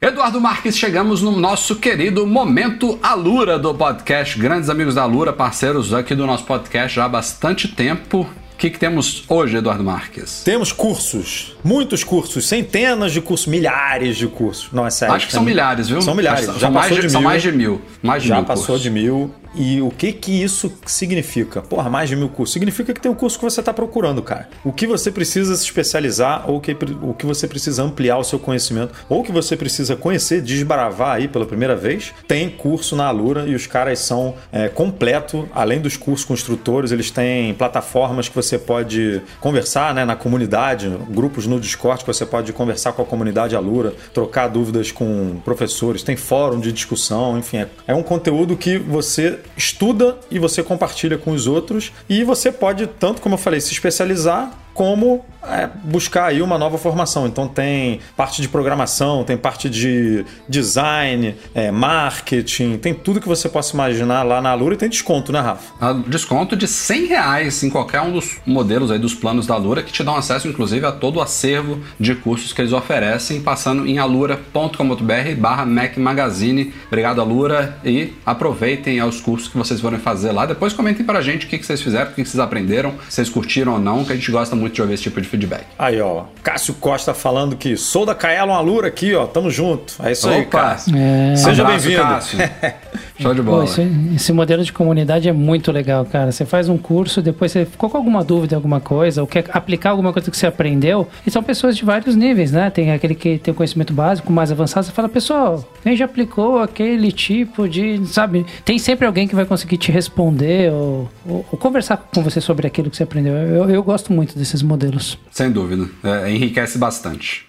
Eduardo Marques, chegamos no nosso querido momento Alura do podcast. Grandes amigos da Alura, parceiros aqui do nosso podcast já há bastante tempo. O que, que temos hoje, Eduardo Marques? Temos cursos, muitos cursos, centenas de cursos, milhares de cursos. Não, é sério. Acho que são milhares, viu? São milhares. São já mais passou de- de são mil. mais de mil. Mais de já mil passou cursos. de mil. E o que que isso significa? Porra, mais de mil cursos. Significa que tem o curso que você está procurando, cara. O que você precisa se especializar ou o que, o que você precisa ampliar o seu conhecimento ou que você precisa conhecer, desbravar aí pela primeira vez, tem curso na Alura e os caras são é, completo. Além dos cursos com instrutores, eles têm plataformas que você pode conversar né, na comunidade, grupos no Discord que você pode conversar com a comunidade Alura, trocar dúvidas com professores, tem fórum de discussão, enfim. É, é um conteúdo que você estuda e você compartilha com os outros. E você pode, tanto como eu falei, se especializar como é, buscar aí uma nova formação. Então tem parte de programação, tem parte de design, é, marketing, tem tudo que você possa imaginar lá na Alura e tem desconto, né, Rafa? Ah, Desconto de 100 reais em qualquer um dos modelos aí dos planos da Alura, que te dão acesso, inclusive, a todo o acervo de cursos que eles oferecem, passando em alura.com.br barra Mac Magazine. Obrigado, Alura, e aproveitem os cursos que vocês forem fazer lá. Depois comentem pra gente o que que vocês fizeram, o que que vocês aprenderam, se vocês curtiram ou não, que a gente gosta muito de ouvir esse tipo de feedback. Aí, ó, Cássio Costa falando que sou da Kaelon Alura aqui, ó, tamo junto. É isso aí, cara. É. Seja bem-vindo. Show de Pô, bola. esse, esse modelo de comunidade é muito legal, cara. Você faz um curso, depois você ficou com alguma dúvida, alguma coisa, ou quer aplicar alguma coisa que você aprendeu, e são pessoas de vários níveis, né? Tem aquele que tem o conhecimento básico, mais avançado, você fala, pessoal, quem já aplicou aquele tipo de. Sabe? Tem sempre alguém que vai conseguir te responder ou, ou- ou conversar com você sobre aquilo que você aprendeu. Eu, eu gosto muito desses modelos. Sem dúvida. É, enriquece bastante.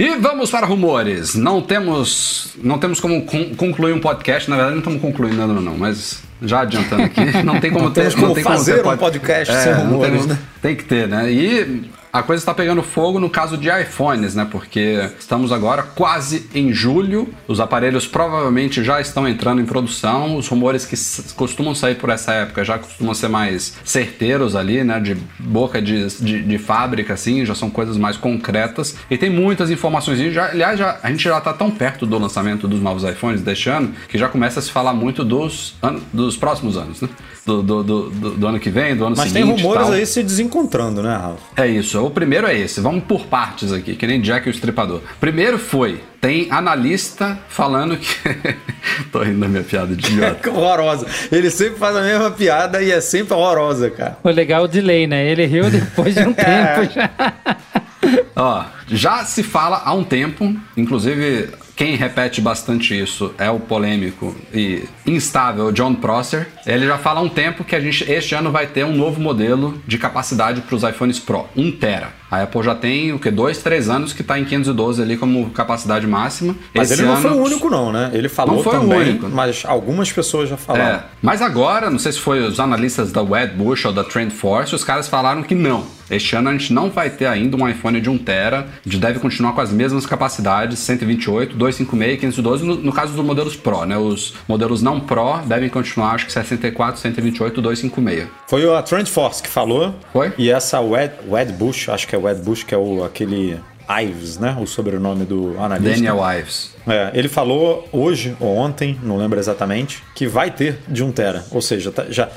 E vamos para rumores. Não temos, não temos como con- concluir um podcast. Na verdade, não estamos concluindo ainda, não, mas já adiantando aqui, não tem como Não ter. temos como tem fazer ter um pod- podcast É, sem não rumores, temos- né? Tem que ter, né? E a coisa está pegando fogo no caso de iPhones, né? Porque estamos agora quase em julho, os aparelhos provavelmente já estão entrando em produção, os rumores que costumam sair por essa época já costumam ser mais certeiros ali, né? De boca de, de, de fábrica, assim, já são coisas mais concretas. E tem muitas informações. Já, aliás, já, a gente já está tão perto do lançamento dos novos iPhones deste ano que já começa a se falar muito dos, dos próximos anos, né? Do, do, do, do- ano que vem, do ano Mas tem seguinte. e rumores tal. aí se desencontrando, né, Rafa? É isso. O primeiro é esse. Vamos por partes aqui, que nem Jack e o Estripador. Primeiro foi, tem analista falando que... Tô rindo da minha piada de idiota. horrorosa. Ele sempre faz a mesma piada e é sempre horrorosa, cara. O legal é o delay, né? Ele riu depois de um tempo já. Ó, já se fala há um tempo, inclusive quem repete bastante isso é o polêmico e instável John Prosser. Ele já fala há um tempo que a gente este ano vai ter um novo modelo de capacidade para os iPhones Pro, 1 tera. A Apple já tem o que dois, três anos que está em 512 ali como capacidade máxima. Mas Esse ele não foi ano- o único, não, né? Ele falou Não foi o também, único. mas algumas pessoas já falaram. É, mas agora, não sei se foi os analistas da Wedbush ou da TrendForce, os caras falaram que não. Este ano a gente não vai ter ainda um iPhone de 1 tera, a gente deve continuar com as mesmas capacidades, 128, 256 e 512, no, no caso dos modelos Pro, né? Os modelos não Pro devem continuar, acho que 64, 128, 256. Foi a Trend Force que falou. Foi? E essa Wed, Wed Bush, acho que é Wed Bush, que é o, aquele Ives, né? O sobrenome do analista. Daniel Ives. É, ele falou hoje ou ontem, não lembro exatamente, que vai ter de 1 tera. Ou seja, tá- já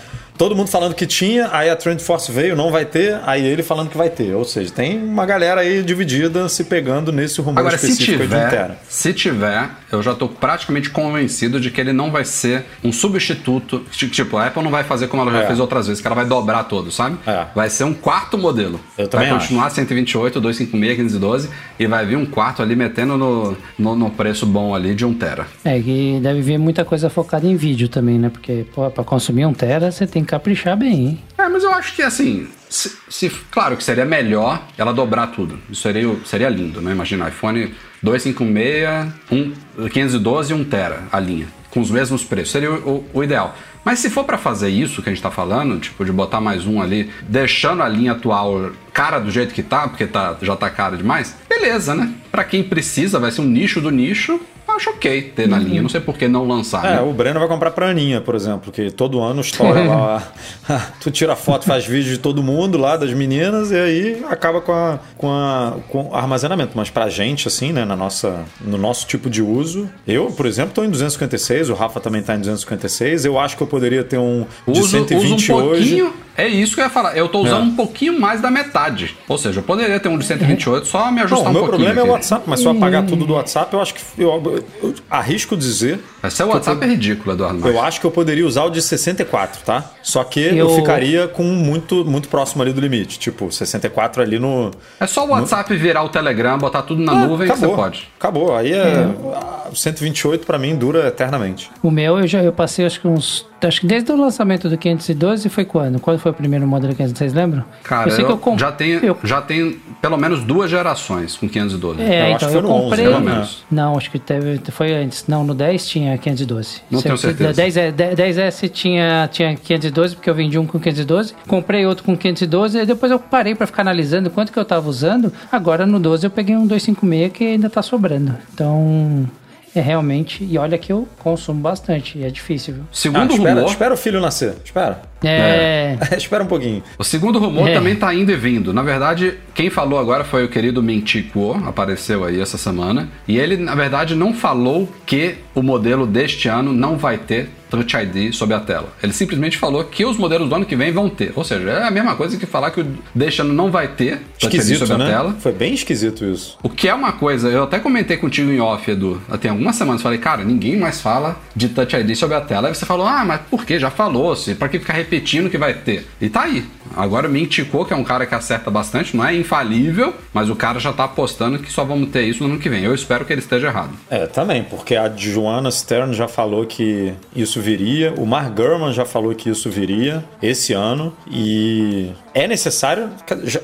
todo mundo falando que tinha, aí a Trend Force veio, não vai ter, aí ele falando que vai ter. Ou seja, tem uma galera aí dividida se pegando nesse rumor Agora, se específico de 1 tiver, tera. se tiver, eu já tô praticamente convencido de que ele não vai ser um substituto. Tipo, a Apple não vai fazer como ela já É. fez outras vezes, que ela vai dobrar todo, sabe? É. Vai ser um quarto modelo. Eu vai acho. continuar 128, 256, 512 e vai vir um quarto ali metendo no, no, no preço bom ali de 1 tera. É, que deve vir muita coisa focada em vídeo também, né? Porque, pô, pra consumir um tera, você tem que caprichar bem, hein? É, mas eu acho que assim, se, se- claro que seria melhor ela dobrar tudo. Isso seria, seria lindo, né? Imagina, iPhone 256, um, 512 e 1 tera a linha, com os mesmos preços. Seria o, o- o ideal. Mas se for pra fazer isso que a gente tá falando, tipo, de botar mais um ali, deixando a linha atual cara do jeito que tá, porque tá, já tá cara demais, beleza, né? Pra quem precisa, vai ser um nicho do nicho, acho ok ter na linha. Não sei por que não lançar, É, né? o Breno vai comprar pra Aninha, por exemplo, que todo ano estoura lá. tu tira foto, faz vídeo de todo mundo lá, das meninas, e aí acaba com, a, com, a, com armazenamento. Mas pra gente, assim, né, na nossa, no nosso tipo de uso, eu, por exemplo, tô em 256, o Rafa também tá em 256, eu acho que eu poderia ter um de Uso, 120 uso um hoje. pouquinho. É isso que eu ia falar. Eu tô usando É. um pouquinho mais da metade. Ou seja, eu poderia ter um de 128, só me ajustar o um meu pouquinho. problema é o aqui. WhatsApp, mas se eu apagar tudo do WhatsApp, eu acho que. Eu, eu- arrisco dizer. Esse WhatsApp é ridículo, Eduardo. Eu acho que eu poderia usar o de 64, tá? Só que eu, Eu- ficaria com muito, muito próximo ali do limite. Tipo, 64 ali no. É só o WhatsApp virar o Telegram, botar tudo na Ah, nuvem que você pode. Acabou. Aí é. ah, 128 pra mim dura eternamente. O meu, eu já eu passei acho que uns Acho que desde o lançamento do 512 foi quando? Quando foi o primeiro modelo 512, vocês lembram? Cara, eu sei que eu eu comp- já, tenho, eu- já tenho pelo menos duas gerações com 512. É, Eu acho então que foi eu no 11, comprei. pelo menos. Não, acho que teve, foi antes. Não, no 10 tinha 512. Não tenho certeza. 10, é- 10, 10S tinha, tinha 512, porque eu vendi um com 512. Comprei outro com 512, e depois eu parei pra ficar analisando quanto que eu tava usando. Agora no 12 eu peguei um 256 que ainda tá sobrando. Então. É realmente. E olha que eu consumo bastante. E é difícil, viu? Ah, Segundo espera, rumor, espera o filho nascer. Espera. É. espera um pouquinho. O segundo rumor É. também tá indo e vindo. Na verdade, quem falou agora foi o querido Minty Kuo, apareceu aí essa semana. E ele, na verdade, não falou que o modelo deste ano não vai ter Touch ID sob a tela. Ele simplesmente falou que os modelos do ano que vem vão ter. Ou seja, é a mesma coisa que falar que o deste ano não vai ter Touch ID Esquisito, sob a né? tela. Foi bem esquisito isso. O que é uma coisa, eu até comentei contigo em off, Edu, tem algumas semanas, falei, cara, ninguém mais fala de Touch ID sobre a tela. Aí você falou, ah, mas por que? Já falou-se, pra que ficar repetindo que vai ter? E tá aí. Agora o Mintico, que é um cara que acerta bastante, não é infalível, mas o cara já tá apostando que só vamos ter isso no ano que vem. Eu espero que ele esteja errado. É, também, porque a Joanna Stern já falou que isso viria, o Mark Gurman já falou que isso viria esse ano e é necessário,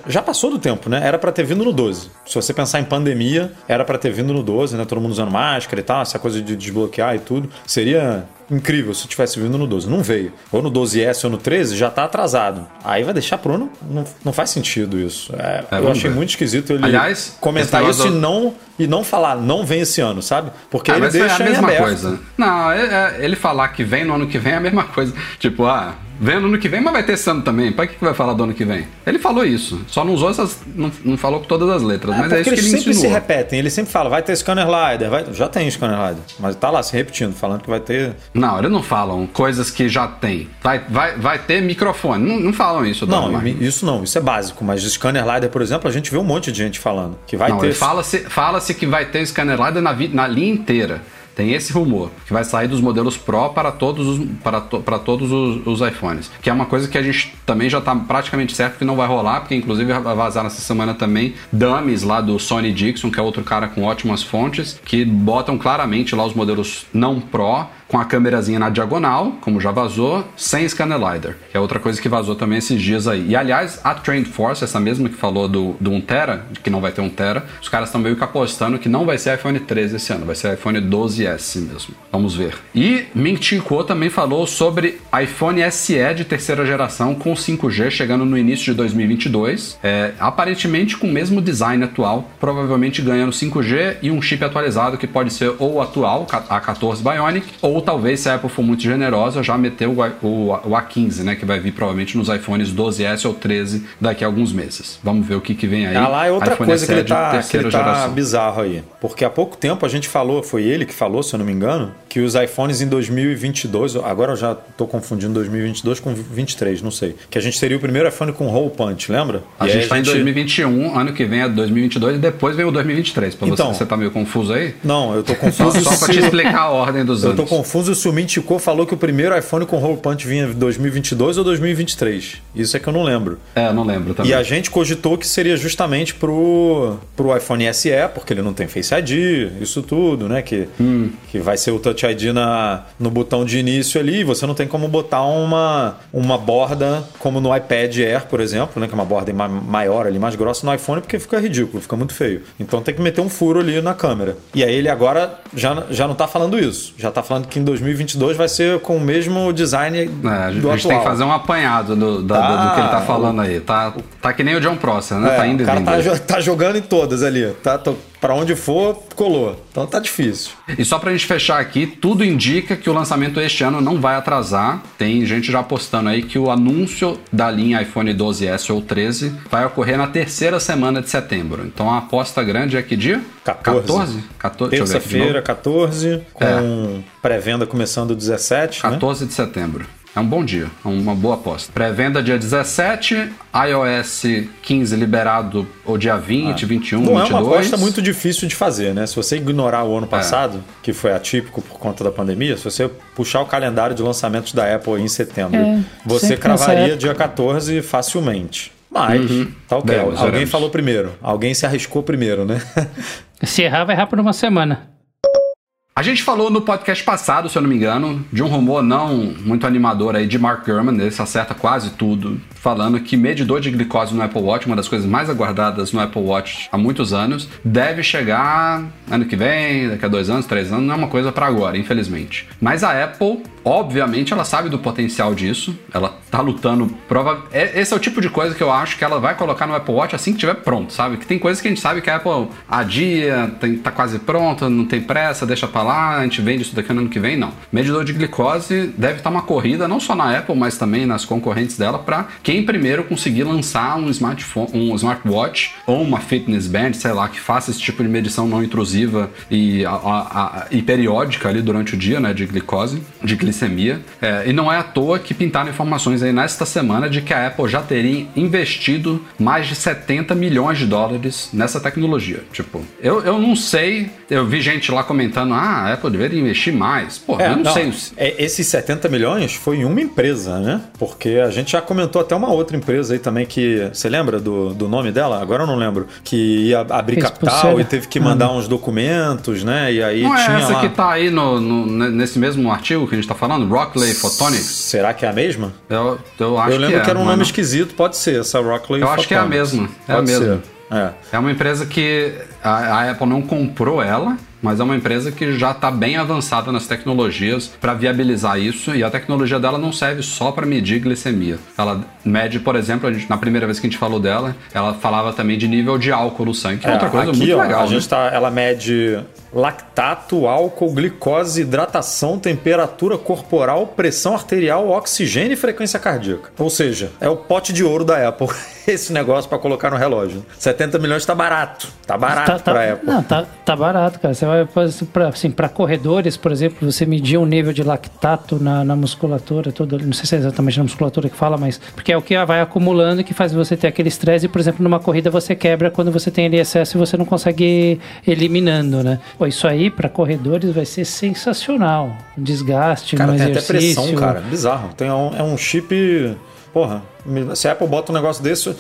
já, passou do tempo, né? Era pra ter vindo no 12. Se você pensar em pandemia, era pra ter vindo no 12, né? Todo mundo usando máscara e tal, essa coisa de desbloquear e tudo. Seria incrível se tivesse vindo no 12. Não veio. Ou no 12S ou no 13 já tá atrasado. Aí vai deixar pro ano. Não, não faz sentido isso. É, eu vamos achei ver. muito esquisito ele Aliás, comentar isso e do- não, e não falar, não vem esse ano, sabe? Porque Ah, ele foi deixa a em mesma coisa. Não, é- é- ele falar que vem no ano que vem é a mesma coisa. Tipo, ah, vem no ano que vem, mas vai ter ano também. Pra que, que vai falar do ano que vem? Ele falou isso. Só não usou essas. Não, não falou com todas as letras. É, mas é isso que eles ele sempre se insinuou. repetem, ele sempre fala, vai ter scanner Slider, vai... já tem scanner Slider, mas tá lá se repetindo, falando que vai ter. Não, eles não falam coisas que já tem. Vai, vai, vai ter microfone. Não, não falam isso, Não, isso não, isso é básico, mas scanner Slider, por exemplo, a gente vê um monte de gente falando que vai Não, ter. fala-se fala-se que vai ter scanner LiDAR na, vi- na linha inteira. Tem esse rumor, que vai sair dos modelos Pro para todos os, para to- para todos os, os iPhones. Que é uma coisa que a gente também já está praticamente certo que não vai rolar, porque inclusive vai vazar nessa semana também dummies lá do Sony Dixon, que é outro cara com ótimas fontes, que botam claramente lá os modelos não Pro, com a câmerazinha na diagonal, como já vazou, sem scanner LiDAR, que é outra coisa que vazou também esses dias aí. E aliás, a Trend Force, essa mesma que falou do, do 1 tera, de que não vai ter 1 tera, os caras estão meio que apostando que não vai ser iPhone 13 esse ano, vai ser iPhone 12S mesmo. Vamos ver. E Ming Chi Kuo também falou sobre iPhone SE de terceira geração com 5G chegando no início de 2022, é, aparentemente com o mesmo design atual, provavelmente ganhando 5G e um chip atualizado que pode ser ou atual, a 14 Bionic, ou talvez, se a Apple for muito generosa, já meter o, o, o A15, né, que vai vir provavelmente nos iPhones 12S ou 13 daqui a alguns meses. Vamos ver o que, que vem aí. Ah lá é outra iPhone coisa que ele tá, que ele tá geração. bizarro aí. Porque há pouco tempo a gente falou, foi ele que falou, se eu não me engano, que os iPhones em 2022, agora eu já tô confundindo 2022 com 23, não sei. Que a gente teria o primeiro iPhone com hole punch, lembra? A E gente tá em 2021, ano que vem é 2022 e depois vem o 2023. Pra Então. você, você tá meio confuso aí? Não, eu tô Só, confuso só pra se- te explicar a ordem dos Eu anos. tô confuso se o Mintico falou que o primeiro iPhone com hole punch vinha em 2022 ou 2023. Isso é que eu não lembro. É, não lembro também. E a gente cogitou que seria justamente pro, pro iPhone SE, porque ele não tem Face ID, isso tudo, né? Que, Hum. que vai ser o Touch ID na, no botão de início ali. Você não tem como botar uma, uma borda como no iPad Air, por exemplo, né? Que é uma borda ma- maior ali, mais grossa no iPhone, porque fica ridículo, fica muito feio. Então tem que meter um furo ali na câmera. E aí ele agora já, já não tá falando isso. Já tá falando que em 2022 vai ser com o mesmo design É, a gente, do a gente atual. tem que fazer um apanhado do, da- Tá. do, do que ele tá falando aí. Tá, tá que nem o John Prosser, né? É, tá indo o cara tá, tá jogando em todas ali. Tá, tô- pra onde for, colou. Então tá difícil. E só pra gente fechar aqui, tudo indica que o lançamento este ano não vai atrasar. Tem gente já apostando aí que o anúncio da linha iPhone 12S ou 13 vai ocorrer na terceira semana de setembro. Então a aposta grande é que dia? 14. 14? 14 deixa eu ver aqui de novo. Terça-feira, 14, com pré-venda começando 17, né? 14 de setembro. É um bom dia, é uma boa aposta. Pré-venda dia 17, iOS 15 liberado o dia 20, 21, Ah. Não é 22. uma aposta muito difícil de fazer, né? Se você ignorar o ano passado, que foi atípico por conta da pandemia, se você puxar o calendário de lançamentos da Apple em setembro, É, você sempre cravaria dia 14 facilmente. Mas, tá ok. Veremos, Alguém veremos. falou primeiro. Alguém se arriscou primeiro, né? Se errar, vai errar por uma semana. A gente falou no podcast passado, se eu não me engano, de um rumor não muito animador aí de Mark Gurman, ele acerta quase tudo, falando que medidor de glicose no Apple Watch, uma das coisas mais aguardadas no Apple Watch há muitos anos, deve chegar ano que vem, daqui a dois anos, três anos, não é uma coisa para agora, infelizmente. Mas a Apple, obviamente, ela sabe do potencial disso, ela tá lutando, prova... é- esse é o tipo de coisa que eu acho que ela vai colocar no Apple Watch assim que tiver pronto, sabe? Que tem coisas que a gente sabe que a Apple adia, tem, tá quase pronta, não tem pressa, deixa pra lá, a gente vende isso daqui no ano que vem, não. Medidor de glicose deve estar uma corrida, não só na Apple, mas também nas concorrentes dela, para quem primeiro conseguir lançar um smartphone, um smartwatch ou uma fitness band, sei lá, que faça esse tipo de medição não intrusiva e, a- a- a- e periódica ali durante o dia, né, de glicose, de glicemia. É, e não é à toa que pintaram informações aí nesta semana de que a Apple já teria investido mais de 70 milhões de dólares nessa tecnologia. Tipo, eu, eu não sei, eu vi gente lá comentando, ah, a Apple deveria investir mais. Pô, É, eu não, não, sei. é, esses 70 milhões foi em uma empresa, né? Porque a gente já comentou até uma outra empresa aí também que. Você lembra do, do nome dela? Agora eu não lembro. Que ia abrir Fez capital pulseira. e teve que mandar uns documentos, né? E aí Não é tinha essa lá. que tá aí no, no- nesse mesmo artigo que a gente tá falando? Rockley Photonics? Será que é a mesma? Eu, eu acho eu lembro que, que, é, era um nome não- esquisito, pode ser, essa Rockley. Eu acho que é a Photonics. mesma, é a Pode mesma. ser. É. É uma empresa que a, a Apple não comprou ela, mas é uma empresa que já está bem avançada nas tecnologias para viabilizar isso e a tecnologia dela não serve só para medir glicemia. Ela mede, por exemplo, gente- na primeira vez que a gente falou dela, ela falava também de nível de álcool no sangue, que é, outra coisa aqui, muito ó, legal. A né? gente tá, ela mede lactato, álcool, glicose, hidratação, temperatura corporal, pressão arterial, oxigênio e frequência cardíaca. Ou seja, é o pote de ouro da Apple. Esse negócio para colocar no relógio. 70 milhões tá barato. Tá barato Tá, tá- pra Apple. não, tá, tá barato, cara. Você vai fazer pra, assim, pra corredores, por exemplo, você medir um nível de lactato na, na musculatura, toda, não sei se é exatamente na musculatura que fala, mas porque é o que vai acumulando que faz você ter aquele estresse. E, por exemplo, numa corrida você quebra quando você tem ali excesso e você não consegue ir eliminando, né? Pô, isso aí pra corredores vai ser sensacional. Um desgaste Cara, no tem até exercício. pressão, cara. Bizarro. Tem um, é um chip. Porra, se a Apple bota um negócio desse,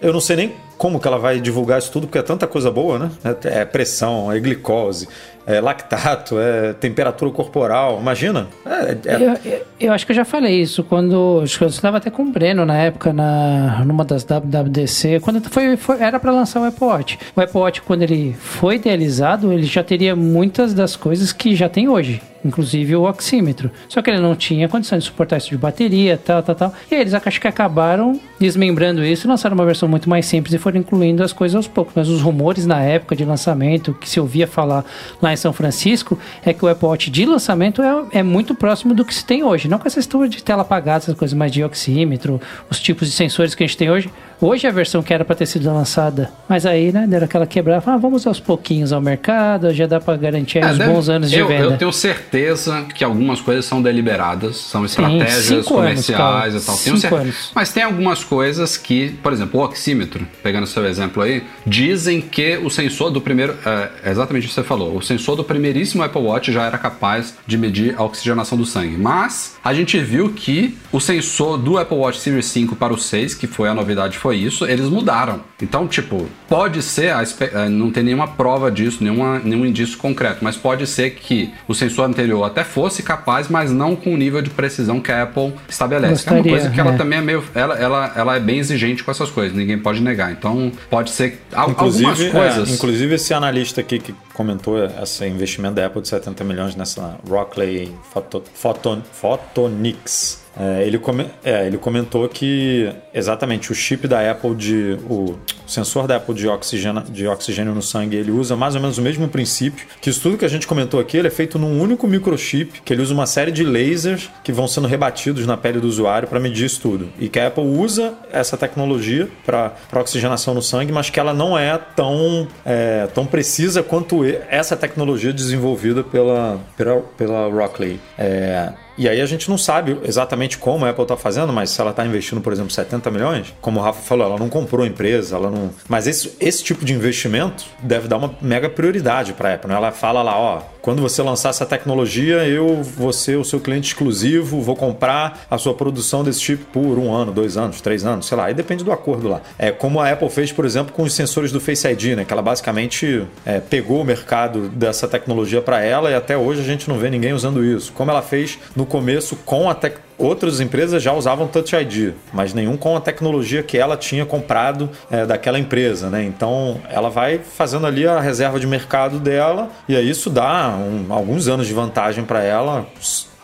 eu não sei nem como que ela vai divulgar isso tudo, porque é tanta coisa boa, né? É, é pressão, é glicose, é lactato, é temperatura corporal. Imagina. É, é- Eu, eu- eu acho que eu já falei isso quando. Acho que eu estava até com o Breno na época, na, numa das WWDC. Quando foi, foi- era para lançar o Apple Watch. O Apple Watch, quando ele foi idealizado, ele já teria muitas das coisas que já tem hoje. Inclusive o oxímetro. Só que ele não tinha condição de suportar isso de bateria, tal, tal, tal. E aí eles acho que acabaram desmembrando isso e lançaram uma versão muito mais simples e foram incluindo as coisas aos poucos. Mas os rumores na época de lançamento, que se ouvia falar lá em São Francisco, é que o Apple Watch de lançamento é, é muito próximo do que se tem hoje. Não com essa história de tela apagada, essas coisas mais de oxímetro, os tipos de sensores que a gente tem hoje. Hoje é a versão que era para ter sido lançada, mas aí, né, deram aquela quebrada. Falaram, ah, vamos aos pouquinhos ao mercado, já dá para garantir É, uns deve- bons anos de eu, venda. Eu tenho certeza que algumas coisas são deliberadas, são estratégias anos, comerciais cara. e tal. Tenho Cinco cer- anos. Mas tem algumas coisas que, por exemplo, o oxímetro, pegando seu exemplo aí, dizem que o sensor do primeiro. É, é exatamente o que você falou. O sensor do primeiríssimo Apple Watch já era capaz de medir a oxigenação do sangue. Mas a gente viu que o sensor do Apple Watch Series 5 para o 6, que foi a novidade, foi isso, eles mudaram. Então, tipo, pode ser, a eh, não tem nenhuma prova disso, nenhuma, nenhum indício concreto, mas pode ser que o sensor anterior até fosse capaz, mas não com o nível de precisão que a Apple estabelece. que é uma Gostaria, coisa que ela é. também é meio. Ela, ela, ela é bem exigente com essas coisas, ninguém pode negar. Então, pode ser. al- algumas Inclusive, coisas. é, inclusive, esse analista aqui que comentou esse investimento da Apple de 70 milhões nessa Rockley Photo, Photon, Photonics. É, ele, come- é, ele comentou que exatamente o chip da Apple de. O sensor da Apple de oxigênio, de oxigênio no sangue ele usa mais ou menos o mesmo princípio. Que isso tudo que a gente comentou aqui ele é feito num único microchip, que ele usa uma série de lasers que vão sendo rebatidos na pele do usuário para medir isso tudo. E que a Apple usa essa tecnologia para oxigenação no sangue, mas que ela não é tão, é, tão precisa quanto essa tecnologia desenvolvida pela, pela, pela Rockley. É, E aí a gente não sabe exatamente como a Apple está fazendo, mas se ela está investindo, por exemplo, 70 milhões, como o Rafa falou, ela não comprou a empresa, ela não. Mas esse, esse tipo de investimento deve dar uma mega prioridade para a Apple. Né? Ela fala lá, ó, quando você lançar essa tecnologia, eu vou ser o seu cliente exclusivo, vou comprar a sua produção desse tipo por um ano, dois anos, três anos, sei lá. Aí depende do acordo lá. É como a Apple fez, por exemplo, com os sensores do Face ID, né? Que ela basicamente é, pegou o mercado dessa tecnologia para ela e até hoje a gente não vê ninguém usando isso. Como ela fez no começo com a tecnologia Outras empresas já usavam Touch ID, mas nenhum com a tecnologia que ela tinha comprado é, daquela empresa, né? Então ela vai fazendo ali a reserva de mercado dela e aí isso dá um- alguns anos de vantagem para ela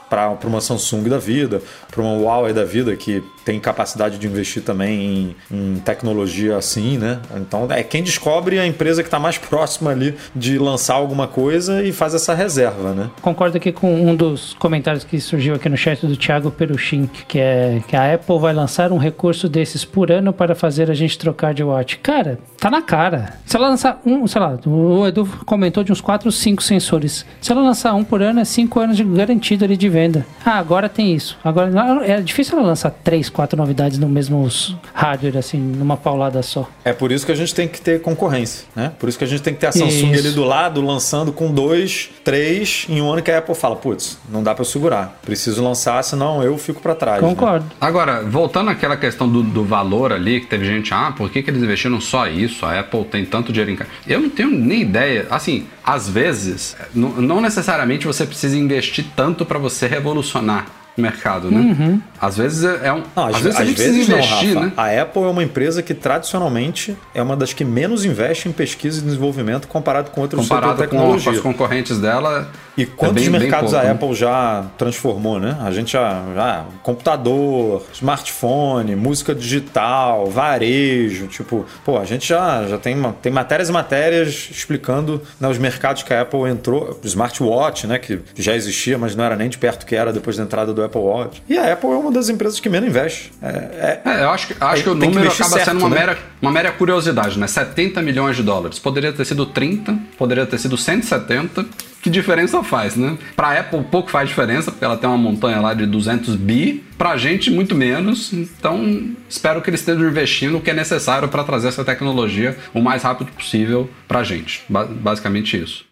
para uma Samsung da vida, para uma Huawei da vida que tem capacidade de investir também em, em tecnologia assim, né? Então é quem descobre a empresa que está mais próxima ali de lançar alguma coisa e faz essa reserva, né? Concordo aqui com um dos comentários que surgiu aqui no chat do Thiago Peruchin, que é que a Apple vai lançar um recurso desses por ano para fazer a gente trocar de watch. Cara, tá na cara. Se ela lançar um, sei lá, o Edu comentou de uns 4 ou 5 sensores. Se ela lançar um por ano, é 5 anos de garantido ali de venda. Ah, agora tem isso. Agora é difícil ela lançar 3, 4 novidades no mesmo hardware, assim, numa paulada só. É por isso que a gente tem que ter concorrência, né? Por isso que a gente tem que ter a Samsung Isso. ali do lado lançando com dois, três em um ano que a Apple fala, putz, não dá para eu segurar. Preciso lançar, senão eu fico para trás. né? Concordo. Agora, voltando àquela questão do, do valor ali, que teve gente, ah, por que, que eles investiram só isso? A Apple tem tanto dinheiro em casa. Eu não tenho nem ideia. Assim, às vezes, não, necessariamente você precisa investir tanto para você revolucionar mercado, né? Às vezes é é um. Não, às, às vezes às vezes investir, né? A Apple é uma empresa que tradicionalmente é uma das que menos investe em pesquisa e desenvolvimento comparado com outros Comparado de com, com tecnologia. as concorrentes dela. E é quantos bem- bem mercados pouco, a né? Apple já transformou, né? A gente já, já computador, smartphone, música digital, varejo, tipo, pô, a gente já, já tem, tem matérias e matérias explicando né, os mercados que a Apple entrou, smartwatch, né, que já existia, mas não era nem de perto que era depois da entrada do Apple Watch. E a Apple é uma das empresas que menos investe. É, é- É, eu acho que, acho Tem- que o que número investir acaba certo, sendo uma, né? mera, uma mera curiosidade, né? 70 milhões de dólares. Poderia ter sido 30, poderia ter sido 170. Que diferença faz, né? Pra Apple pouco faz diferença, porque ela tem uma montanha lá de 200 bi. Pra gente, muito menos. Então, espero que eles estejam investindo o que é necessário para trazer essa tecnologia o mais rápido possível pra gente. Ba- basicamente isso.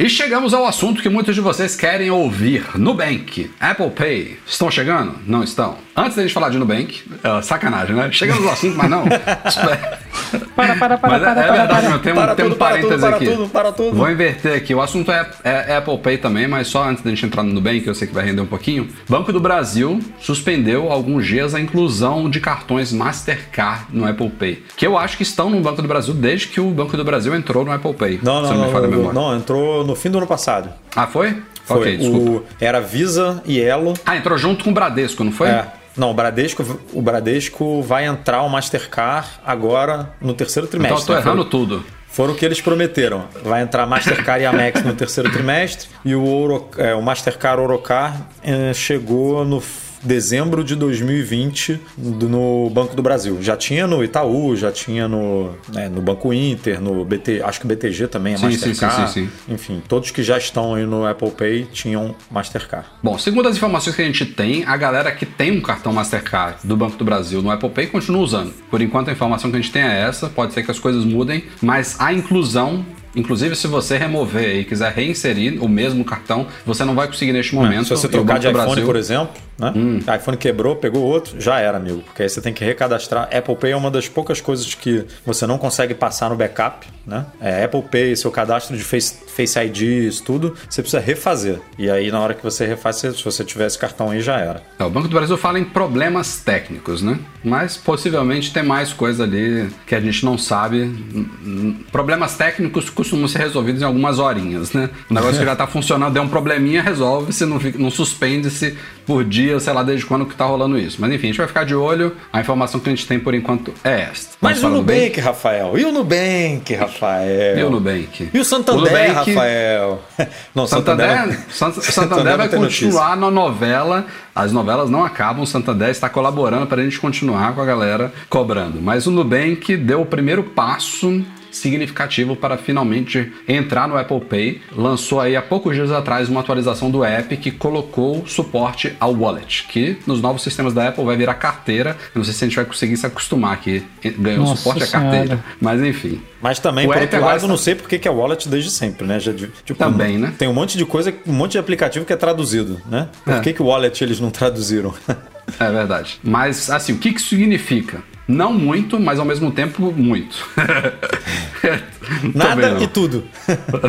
E chegamos ao assunto que muitos de vocês querem ouvir. Nubank, Apple Pay, estão chegando? Não estão? Antes da gente falar de Nubank, é, sacanagem, né? Chegamos ao assunto, mas não. Para, para, para, Mas é, para, é para, verdade, para. meu, tem um, Para tem um tudo, para parêntese tudo, para aqui. tudo, para tudo. Vou inverter aqui. O assunto é, é Apple Pay também, mas só antes da gente entrar no Nubank, eu sei que vai render um pouquinho. Banco do Brasil suspendeu alguns dias a inclusão de cartões Mastercard no Apple Pay. Que eu acho que estão no Banco do Brasil desde que o Banco do Brasil entrou no Apple Pay. não, não, não não, não, entrou no fim do ano passado. Ah, foi? Foi. Ok, desculpa. O, era Visa e Elo. Ah, entrou junto com o Bradesco, não foi? É. Não, o Bradesco, o Bradesco vai entrar o Mastercard agora no terceiro então trimestre. eu tô né? errando Foram- tudo. Foram o que eles prometeram. Vai entrar Mastercard e Amex no terceiro trimestre e o, Ouro, é, o Mastercard Orocar é, chegou no dezembro de 2020 do- no Banco do Brasil. Já tinha no Itaú, já tinha no, né, no Banco Inter, no BT, acho que o BTG também é Sim, sim, Mastercard. sim, sim, Enfim, todos que já estão aí no Apple Pay tinham Mastercard. Bom, segundo as informações que a gente tem, a galera que tem um cartão Mastercard do Banco do Brasil no Apple Pay continua usando. Por enquanto a informação que a gente tem é essa, pode ser que as coisas mudem, mas a inclusão, inclusive se você remover e quiser reinserir o mesmo cartão, você não vai conseguir neste momento. É, Se você trocar de iPhone, Brasil- por exemplo, né? O iPhone quebrou, pegou outro, já era, amigo. Porque aí você tem que recadastrar. Apple Pay é uma das poucas coisas que você não consegue passar no backup, né? É Apple Pay, seu cadastro de Face, Face ID, isso tudo, você precisa refazer. E aí, na hora que você refaz, se se você tiver esse cartão aí, já era. É, o Banco do Brasil fala em problemas técnicos, né? Mas possivelmente tem mais coisa ali que a gente não sabe. Hum, hum, Problemas técnicos costumam ser resolvidos em algumas horinhas, né? O negócio que já tá funcionando, deu um probleminha, resolve-se, não, fica- não suspende-se por dia, sei lá desde quando que tá rolando isso. Mas enfim, a gente vai ficar de olho. A informação que a gente tem por enquanto é esta. Mas o Nubank, Rafael? E o Nubank, Rafael? E o Nubank? E o Santander, O Nubank- Rafael? Não, Santander, Sant- Santander vai não tem notícia. continuar na novela. As novelas não acabam. O Santander está colaborando para a gente continuar com a galera cobrando. Mas o Nubank deu o primeiro passo significativo para finalmente entrar no Apple Pay. Lançou aí há poucos dias atrás uma atualização do app que colocou suporte ao wallet, que nos novos sistemas da Apple vai virar carteira. Eu não sei se a gente vai conseguir se acostumar que ganhou Nossa suporte à Senhora. carteira, mas enfim. Mas também, O por outro lado, está- não sei porque que é wallet desde sempre, né? Já, de- tipo, Também, né? Tem um monte de coisa, um monte de aplicativo que é traduzido, né? Por É. que, que o wallet eles não traduziram? É verdade. Mas, assim, o que que isso significa? Não muito, mas ao mesmo tempo muito. Também Nada e tudo.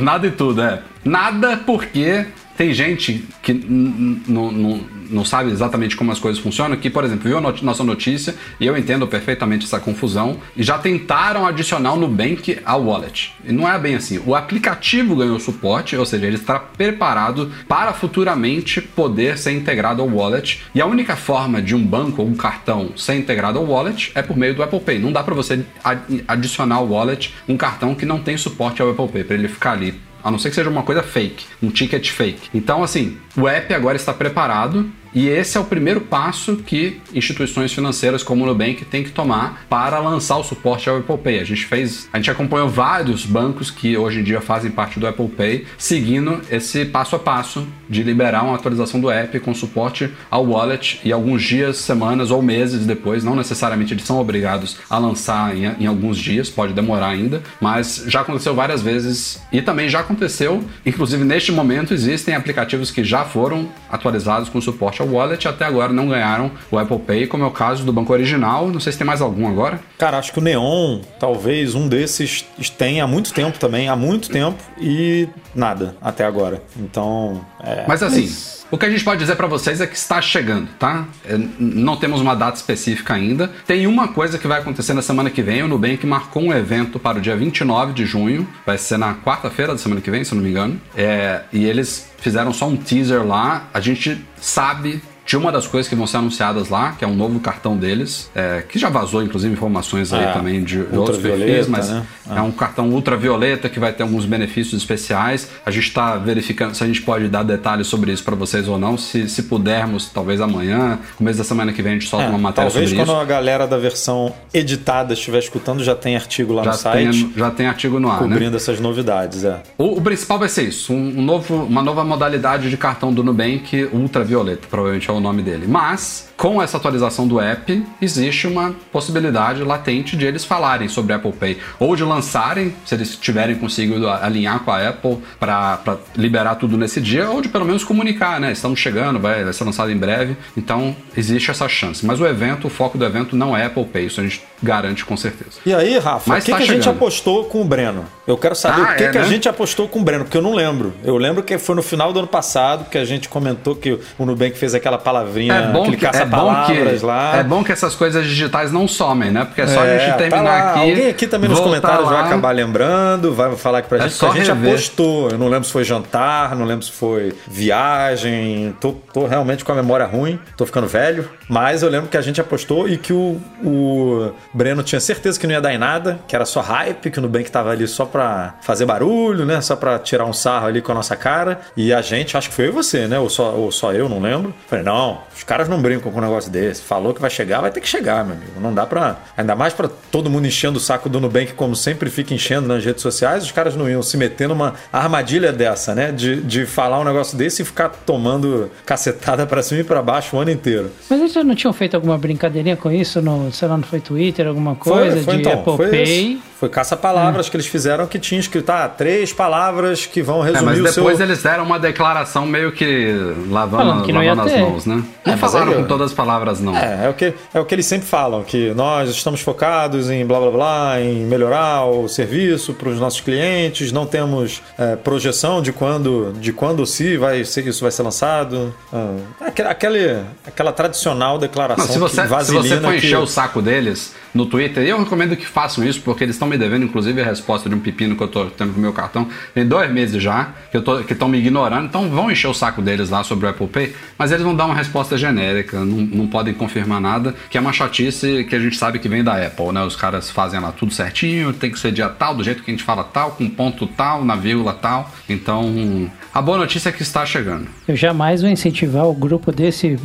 Nada e tudo, é. Nada porque tem gente que não- sabe exatamente como as coisas funcionam, que, por exemplo, viu a not- nossa notícia, e eu entendo perfeitamente essa confusão, e já tentaram adicionar o Nubank ao wallet. E não é bem assim. O aplicativo ganhou suporte, ou seja, ele está preparado para futuramente poder ser integrado ao wallet, e a única forma de um banco ou um cartão ser integrado ao wallet é por meio do Apple Pay. Não dá para você ad- adicionar ao wallet um cartão que não tem suporte ao Apple Pay, para ele ficar ali a não ser que seja uma coisa fake, um ticket fake. Então, assim, o app agora está preparado e esse é o primeiro passo que instituições financeiras como o Nubank têm que tomar para lançar o suporte ao Apple Pay. A gente fez, a gente acompanhou vários bancos que hoje em dia fazem parte do Apple Pay, seguindo esse passo a passo de liberar uma atualização do app com suporte ao wallet e alguns dias, semanas ou meses depois, não necessariamente eles são obrigados a lançar em, em alguns dias, pode demorar ainda, mas já aconteceu várias vezes e também já aconteceu, inclusive neste momento existem aplicativos que já foram atualizados com suporte ao wallet e até agora não ganharam o Apple Pay, como é o caso do banco original, não sei se tem mais algum agora. Cara, acho que o Neon, talvez um desses tem há muito tempo também, há muito tempo, e nada até agora. Então, é. Mas assim, o que a gente pode dizer pra vocês é que está chegando, tá? É, Não temos uma data específica ainda. Tem uma coisa que vai acontecer na semana que vem. O Nubank marcou um evento para o dia 29 de junho. Vai ser na quarta-feira da semana que vem, se eu não me engano. É, e eles fizeram só um teaser lá. A gente sabe de uma das coisas que vão ser anunciadas lá, que é um novo cartão deles, é, que já vazou, inclusive, informações aí É, também de outros perfis, mas né? é um cartão ultravioleta que vai ter alguns benefícios especiais. A gente está verificando se a gente pode dar detalhes sobre isso para vocês ou não. Se, se pudermos, talvez amanhã, começo da semana que vem, a gente solta É, uma matéria talvez sobre quando isso. a galera da versão editada estiver escutando, já tem artigo lá Já no site tem, já tem artigo no ar, né? cobrindo essas novidades. É. O, o principal vai ser isso, um, um novo, uma nova modalidade de cartão do Nubank ultravioleta, provavelmente é o nome dele. Mas, com essa atualização do app, existe uma possibilidade latente de eles falarem sobre Apple Pay, ou de lançarem, se eles tiverem conseguido a- alinhar com a Apple para liberar tudo nesse dia, ou de pelo menos comunicar, né? Estamos chegando, vai, vai ser lançado em breve, então existe essa chance. Mas o evento, o foco do evento não é Apple Pay, isso a gente garante com certeza. E aí, Rafa, Mas o que, tá que a gente apostou com o Breno? Eu quero saber Ah, o que, é, que a né? gente apostou com o Breno, porque eu não lembro. Eu lembro que foi no final do ano passado que a gente comentou que o Nubank fez aquela palavrinha, É bom, aquele que, é, bom caça-palavras que, lá. é bom que essas coisas digitais não somem, né? Porque é só a É, gente tá terminar lá. aqui. Alguém aqui também nos comentários vai lá. acabar lembrando, vai falar aqui pra É gente. só que a gente rever. apostou. Eu não lembro se foi jantar, não lembro se foi viagem. Tô, tô realmente com a memória ruim, tô ficando velho. Mas eu lembro que a gente apostou e que o, o Breno tinha certeza que não ia dar em nada, que era só hype, que o Nubank tava ali só pra fazer barulho, né? Só pra tirar um sarro ali com a nossa cara. E a gente, acho que foi eu e você, né? Ou só, ou só eu, não lembro. Falei, não, os caras não brincam com um negócio desse. Falou que vai chegar, vai ter que chegar, meu amigo. Não dá pra. Ainda mais pra todo mundo enchendo o saco do Nubank, como sempre fica enchendo nas redes sociais, os caras não iam se meter numa armadilha dessa, né? De, de falar um negócio desse e ficar tomando cacetada pra cima e pra baixo o ano inteiro. Mas eles já não tinham feito alguma brincadeirinha com isso? No, sei lá, não foi Twitter, alguma coisa de Apple foi Pay? isso. Foi caça-palavras que eles fizeram que tinha escrito, ah, três palavras que vão É, resumir mas o depois seu... eles deram uma declaração meio que lavando, Falando que lavando as mãos, né? Não É, mas falaram com todas as palavras, não. É, é o, que, é o que eles sempre falam, que nós estamos focados em blá blá blá, em melhorar o serviço para os nossos clientes, não temos é, projeção de quando, de quando se vai ser, isso vai ser lançado. Ah, aquele, aquele- aquela tradicional declaração Não, se você, que se você for que- encher o saco deles no Twitter, eu recomendo que façam isso, porque eles estão me devendo, inclusive, a resposta de um pepino que eu tô tendo com o meu cartão. Tem dois meses já que que estão me ignorando, então vão encher o saco deles lá sobre o Apple Pay, mas eles vão dar uma resposta genérica, não, não podem confirmar nada, que é uma chatice que a gente sabe que vem da Apple, né? Os caras fazem lá tudo certinho, tem que ser dia tal, do jeito que a gente fala tal, com ponto tal, na vírgula tal. Então, a boa notícia é que está chegando. Eu jamais vou incentivar o grupo desse,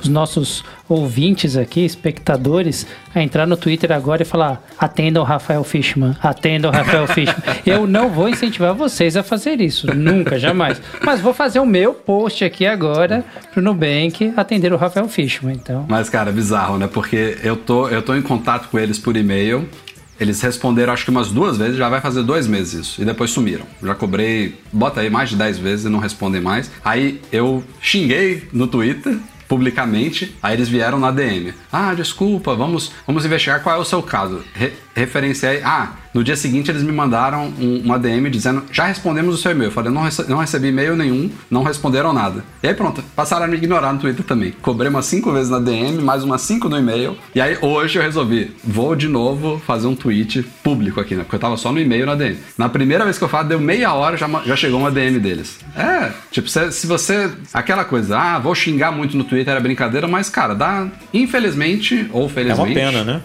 os nossos ouvintes aqui, espectadores, a entrar no Twitter agora e falar: atendam o Rafael Fishman, atendam o Rafael Fishman. Eu não vou incentivar vocês a fazer isso, nunca, jamais. Mas vou fazer o meu post aqui agora pro Nubank atender o Rafael Fishman. Então, Mas, cara, bizarro, né? Porque eu tô, eu tô em contato com eles por e-mail. Eles responderam acho que umas duas vezes, já vai fazer dois meses isso. E depois sumiram. Já cobrei, bota aí, mais de 10 vezes e não respondem mais. Aí eu xinguei no Twitter publicamente, aí eles vieram na DM. Ah, desculpa, vamos, vamos investigar qual é o seu caso. Re referenciei. Ah, no dia seguinte eles me mandaram um, uma DM dizendo: já respondemos o seu e-mail. Eu falei: não, rece não recebi e-mail nenhum, não responderam nada. E aí pronto, passaram a me ignorar no Twitter também. Cobrei umas cinco vezes na DM, mais umas cinco no e-mail. E aí hoje eu resolvi: vou de novo fazer um tweet público aqui, né? Porque eu tava só no e-mail na DM. Na primeira vez que eu falo, deu meia hora, já, já chegou uma DM deles. É, tipo, se, se você. Aquela coisa, ah, vou xingar muito no Twitter, era brincadeira, mas, cara, dá. Infelizmente, ou É felizmente. uma pena, né?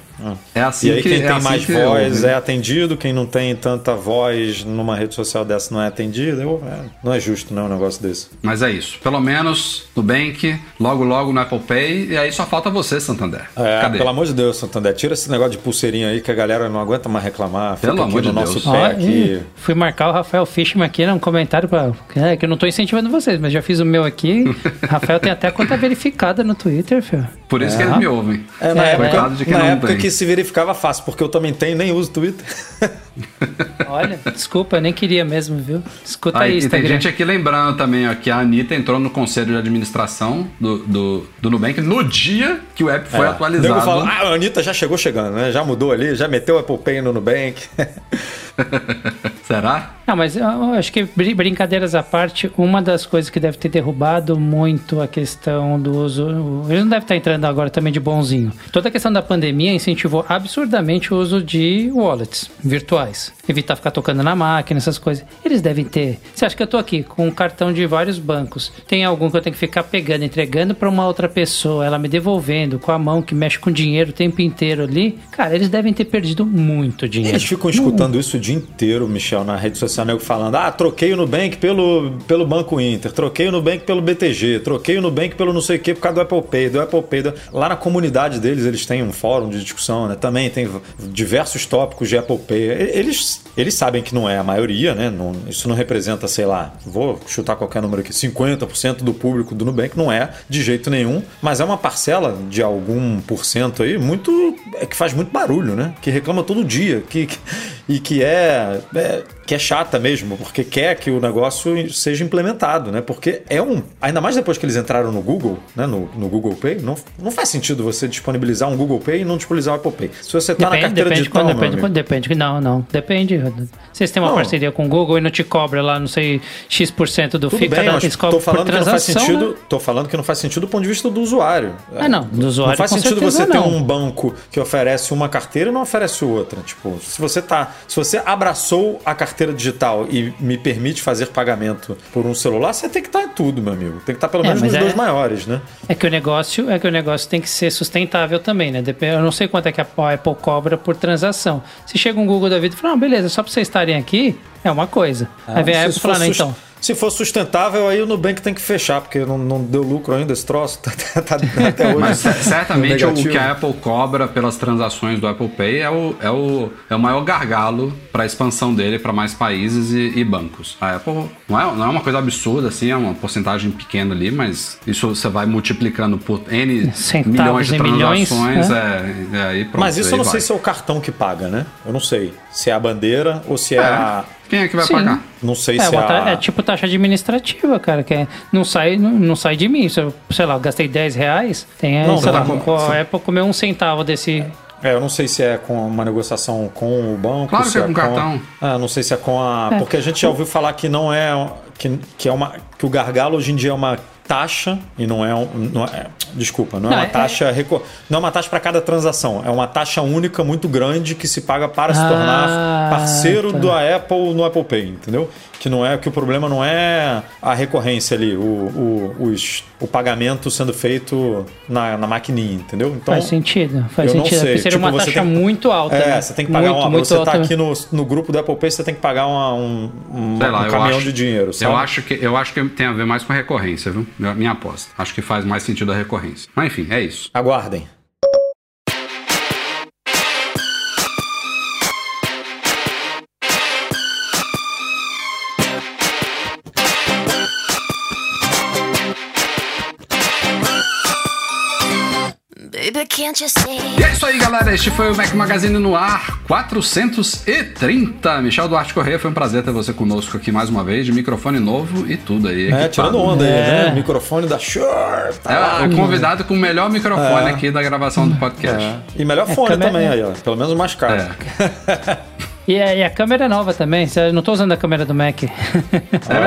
É assim e aí que- quem é tem assim mais que voz eu- é atendido, quem não tem tanta voz numa rede social dessa não é atendido. Eu- é, não é justo, não, um negócio desse. Mas é isso. Pelo menos no Bank, logo logo no Apple Pay, e aí só falta você, Santander. É, Cadê? pelo amor de Deus, Santander, tira esse negócio de pulseirinha aí que a galera não aguenta mais reclamar. Fica Pelo amor no de nosso Deus. pé Ó, aqui. fui marcar o Rafael Fishman aqui num comentário pra. É, que eu não tô incentivando vocês, mas já fiz o meu aqui. Rafael tem até conta verificada no Twitter, filho. Por isso que eles me ouvem. É, na É, época, de quem na não época tem. que se verificava fácil, porque eu também tenho, nem uso Twitter. Olha, desculpa, eu nem queria mesmo, viu? Escuta Ah, aí, e tem Instagram. gente aqui lembrando também ó, que a Anitta entrou no conselho de administração do, do, do Nubank no dia que o app foi É. atualizado. Fala, ah, a Anitta já chegou chegando, né? Já mudou ali, já meteu o Apple Pay no Nubank. Será? Não, mas eu acho que brin- brincadeiras à parte, uma das coisas que deve ter derrubado muito a questão do uso. Ele não deve estar entrando agora também de bonzinho. Toda a questão da pandemia incentivou absurdamente o uso de wallets virtuais. Evitar ficar tocando na máquina, essas coisas. Eles devem ter. Você acha que eu tô aqui com um cartão de vários bancos? Tem algum que eu tenho que ficar pegando, entregando para uma outra pessoa, ela me devolvendo com a mão que mexe com dinheiro o tempo inteiro ali? Cara, eles devem ter perdido muito dinheiro. Eles ficam escutando isso o dia inteiro, Michel, na rede social, nego falando: ah, troquei o Nubank pelo, pelo Banco Inter, troquei o Nubank pelo BTG, troquei o Nubank pelo não sei o que por causa do Apple Pay, do Apple Pay. do- Lá na comunidade deles, eles têm um fórum de discussão, né? Também tem diversos tópicos de Apple Pay. Eles, eles sabem que não é a maioria, né? Não- isso não representa, sei lá, vou chutar qualquer número aqui, 50% do público do Nubank, não é de jeito nenhum, mas é uma parcela de algum por cento aí muito. é que faz muito barulho, né? Que reclama todo dia, que, que- e que é, é- que é chata mesmo, porque quer que o negócio seja implementado, né? Porque é um. Ainda mais depois que eles entraram no Google, né? No, no Google Pay, não, não faz sentido você disponibilizar um Google Pay e não disponibilizar o Apple Pay. Se você tá na Depende, carteira depende digital, quando, depende quando, depende. Não, não, depende. Vocês têm uma Não. parceria com o Google e não te cobra lá, não sei, X% do Tudo FII, bem, cada tô cobram por falando que não faz sentido. né? Tô falando que não faz sentido do ponto de vista do usuário. Ah, não, do usuário, Não faz sentido você ter não. um banco que oferece uma carteira e não oferece outra. Tipo, se você tá, se você abraçou a carteira digital e me permite fazer pagamento por um celular, você tem que estar em tudo, meu amigo. Tem que estar pelo É, menos nos é- dois maiores, né? É que o negócio é que o negócio tem que ser sustentável também, né? Eu não sei quanto é que a Apple cobra por transação. Se chega um Google da vida e fala, não, beleza, só pra vocês estarem aqui, é uma coisa. Aí vem a Apple falando, então. Se for sustentável, aí o Nubank tem que fechar, porque não, não deu lucro ainda esse troço. Tá, tá- tá até hoje. Mas cer- certamente o que a Apple cobra pelas transações do Apple Pay é o, é o, é o maior gargalo para a expansão dele para mais países e, e bancos. A Apple não é, não é uma coisa absurda, assim, é uma porcentagem pequena ali, mas isso você vai multiplicando por N Centavos milhões de e milhões, transações. é, é, aí pronto, Mas isso aí eu não vai. sei se é o cartão que paga, né? Eu não sei se é a bandeira ou se é, É. a. Quem é que vai Sim. pagar? Não sei É, se é a. é tipo taxa administrativa, cara, que é- não, sai, não, não sai de mim. Se eu, sei lá, eu gastei 10 reais, tem, Não, sei tá lá, com a Apple comeu um centavo desse. É, eu não sei se é com uma negociação com o banco. Claro se que é com cartão. Ah, não sei se é com a. É. Porque a gente já ouviu falar que não é. Que, que é uma. Que o gargalo hoje em dia é uma taxa e não é um. Não é- desculpa, não é Não, uma é- taxa. reco- Não é uma taxa para cada transação. É uma taxa única muito grande que se paga para se Ah, tornar parceiro tá. da Apple no Apple Pay, entendeu? Que não é que o problema não é a recorrência ali, o, o, os- o pagamento sendo feito na, na maquininha, entendeu? Então, faz sentido, faz eu não sentido. sei. Seria Tipo, uma você taxa tem- muito alta. É, né? você tem que pagar muito, uma. muito você tá alta. aqui no, no grupo do Apple Pay, você tem que pagar uma- um, um, lá, um caminhão acho, de dinheiro, sabe? Eu acho, que, eu acho que tem a ver mais com recorrência, viu? Minha aposta. Acho que faz mais sentido a recorrência. Mas enfim, é isso. Aguardem. E é isso aí, galera. Este foi o Mac Magazine no ar 430. Michel Duarte Correia, foi um prazer ter você conosco aqui mais uma vez, de microfone novo e tudo aí. É, equipado. tirando onda aí, É. né? Microfone da Shure. Tá. É o convidado com o melhor microfone É. aqui da gravação do podcast. É. E melhor fone câmera- também aí, ó. Pelo menos o mais caro. É. E a, e a câmera é nova também. Eu não tô usando a câmera do Mac. É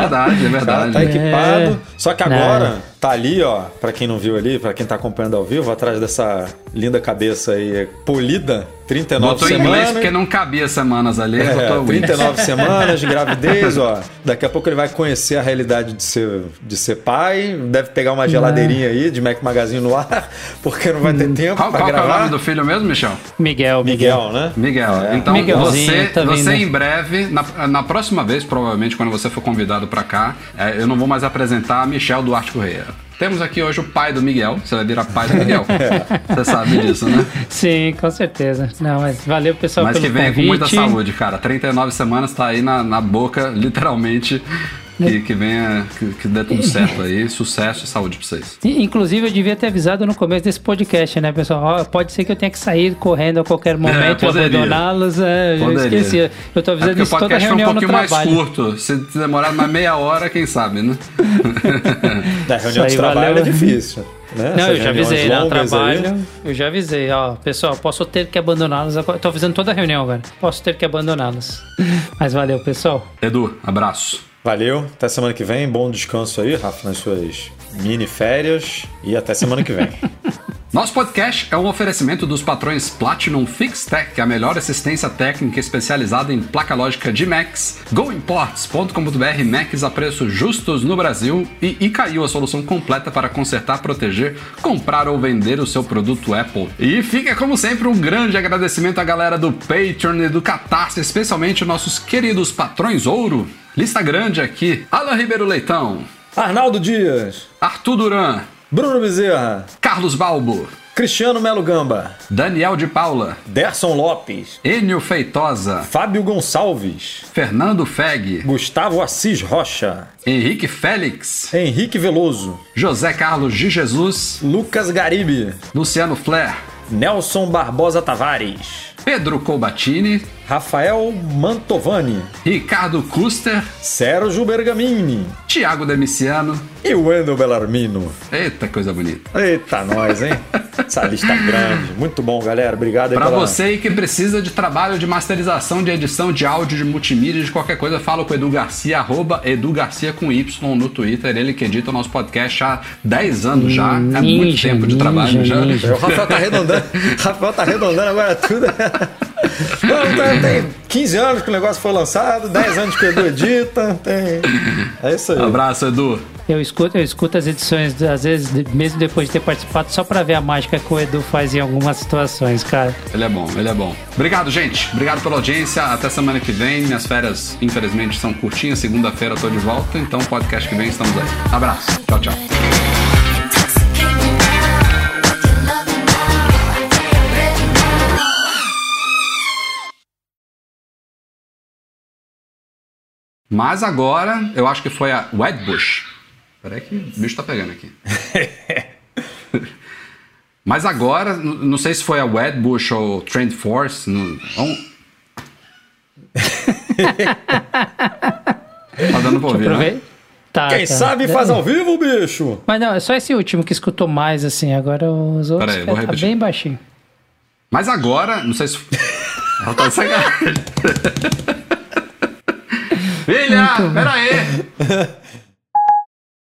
verdade, é verdade. tá equipado. É. Só que agora tá ali, ó, pra quem não viu ali, pra quem tá acompanhando ao vivo, atrás dessa linda cabeça aí polida, 39 Botou em semanas. inglês porque não cabia semanas ali. É, botou Windows. 39 semanas de gravidez, ó. Daqui a pouco ele vai conhecer a realidade de ser, de ser pai. Deve pegar uma geladeirinha aí de Mac Magazine no ar, porque não vai ter tempo Qual, pra qual que é o gravar. nome do filho mesmo, Michel? Miguel, Miguel. Miguel, né? Miguel. É. Então Miguelzinho, você, tá você vindo. em breve, na, na próxima vez, provavelmente, quando você for convidado pra cá, é, eu não vou mais apresentar Michel Duarte Correia. Temos aqui hoje o pai do Miguel. Você vai virar pai do Miguel. Você sabe disso, né? Sim, com certeza. Não, mas valeu, pessoal, Mas pelo que venha com convite. muita saúde, cara. 39 semanas tá aí na, na boca, literalmente. Que, que venha, que, que dê tudo certo aí. Sucesso e saúde pra vocês. Inclusive, eu devia ter avisado no começo desse podcast, né, pessoal? Ó, pode ser que eu tenha que sair correndo a qualquer momento e poderia. abandoná-los. É, eu esqueci. Eu tô É avisando o isso toda podcast foi um reunião no pouquinho mais trabalho. curto. Se demorar mais meia hora, quem sabe, né? Da reunião Isso de aí, trabalho valeu. é difícil. Né? Não, Essas eu já avisei, né? No longas aí. trabalho. Eu já avisei, ó. Pessoal, posso ter que abandoná-los agora. Tô avisando toda a reunião agora. Posso ter que abandoná-los. Mas valeu, pessoal. Edu, abraço. Valeu, até semana que vem. Bom descanso aí, Rafa, nas suas mini férias. E até semana que vem. Nosso podcast é um oferecimento dos patrões Platinum FixTech, a melhor assistência técnica especializada em placa lógica de Macs, GoImports.com.br, Macs a preços justos no Brasil e Icaiu, a solução completa para consertar, proteger, comprar ou vender o seu produto Apple. E fica, como sempre, um grande agradecimento à galera do Patreon e do Catarse, especialmente nossos queridos patrões ouro. Lista grande aqui: Alan Ribeiro Leitão, Arnaldo Dias, Arthur Duran, Bruno Bezerra, Carlos Balbo, Cristiano Melo Gamba, Daniel de Paula, Derson Lopes, Enio Feitosa, Fábio Gonçalves, Fernando Feg, Gustavo Assis Rocha, Henrique Félix, Henrique Veloso, José Carlos de Jesus, Lucas Garibe, Luciano Flair, Nelson Barbosa Tavares, Pedro Colbatini, Rafael Mantovani, Ricardo Custer, Sérgio Bergamini Tiago Demiciano. e Wendel Bellarmino. Eita, coisa bonita. Eita, nós, hein? Essa lista grande. Muito bom, galera. Obrigado aí Pra pela... você aí que precisa de trabalho de masterização, de edição de áudio, de multimídia, de qualquer coisa, fala com o Edu Garcia, arroba Edu Garcia com Y no Twitter. Ele que edita o nosso podcast há 10 anos já. É muito Ninja, tempo de trabalho ninja, já. ninja. O Rafael tá arredondando. Rafael tá arredondando agora tudo. Tem, tem 15 anos que o negócio foi lançado, 10 anos que o Edu edita. Tem... É isso aí. Abraço, Edu. Eu escuto, eu escuto as edições, às vezes, mesmo depois de ter participado, só pra ver a mágica que o Edu faz em algumas situações, cara. Ele é bom, ele é bom. Obrigado, gente. Obrigado pela audiência. Até semana que vem. Minhas férias, infelizmente, são curtinhas. Segunda-feira eu tô de volta. Então, podcast que vem, estamos aí. Abraço. Tchau, tchau. Mas agora, eu acho que foi a Wedbush. Peraí que o bicho tá pegando aqui. Mas agora, não sei se foi a Wedbush ou Trend Force. Não, vamos- tá dando pra ouvir, né? Tá, Quem tá. sabe faz ao vivo, bicho. Mas não, é só esse último que escutou mais, assim. Agora os outros Peraí, vou tá repetir. bem baixinho. Mas agora, não sei se. Ela tá de sacanagem. Filha, peraí.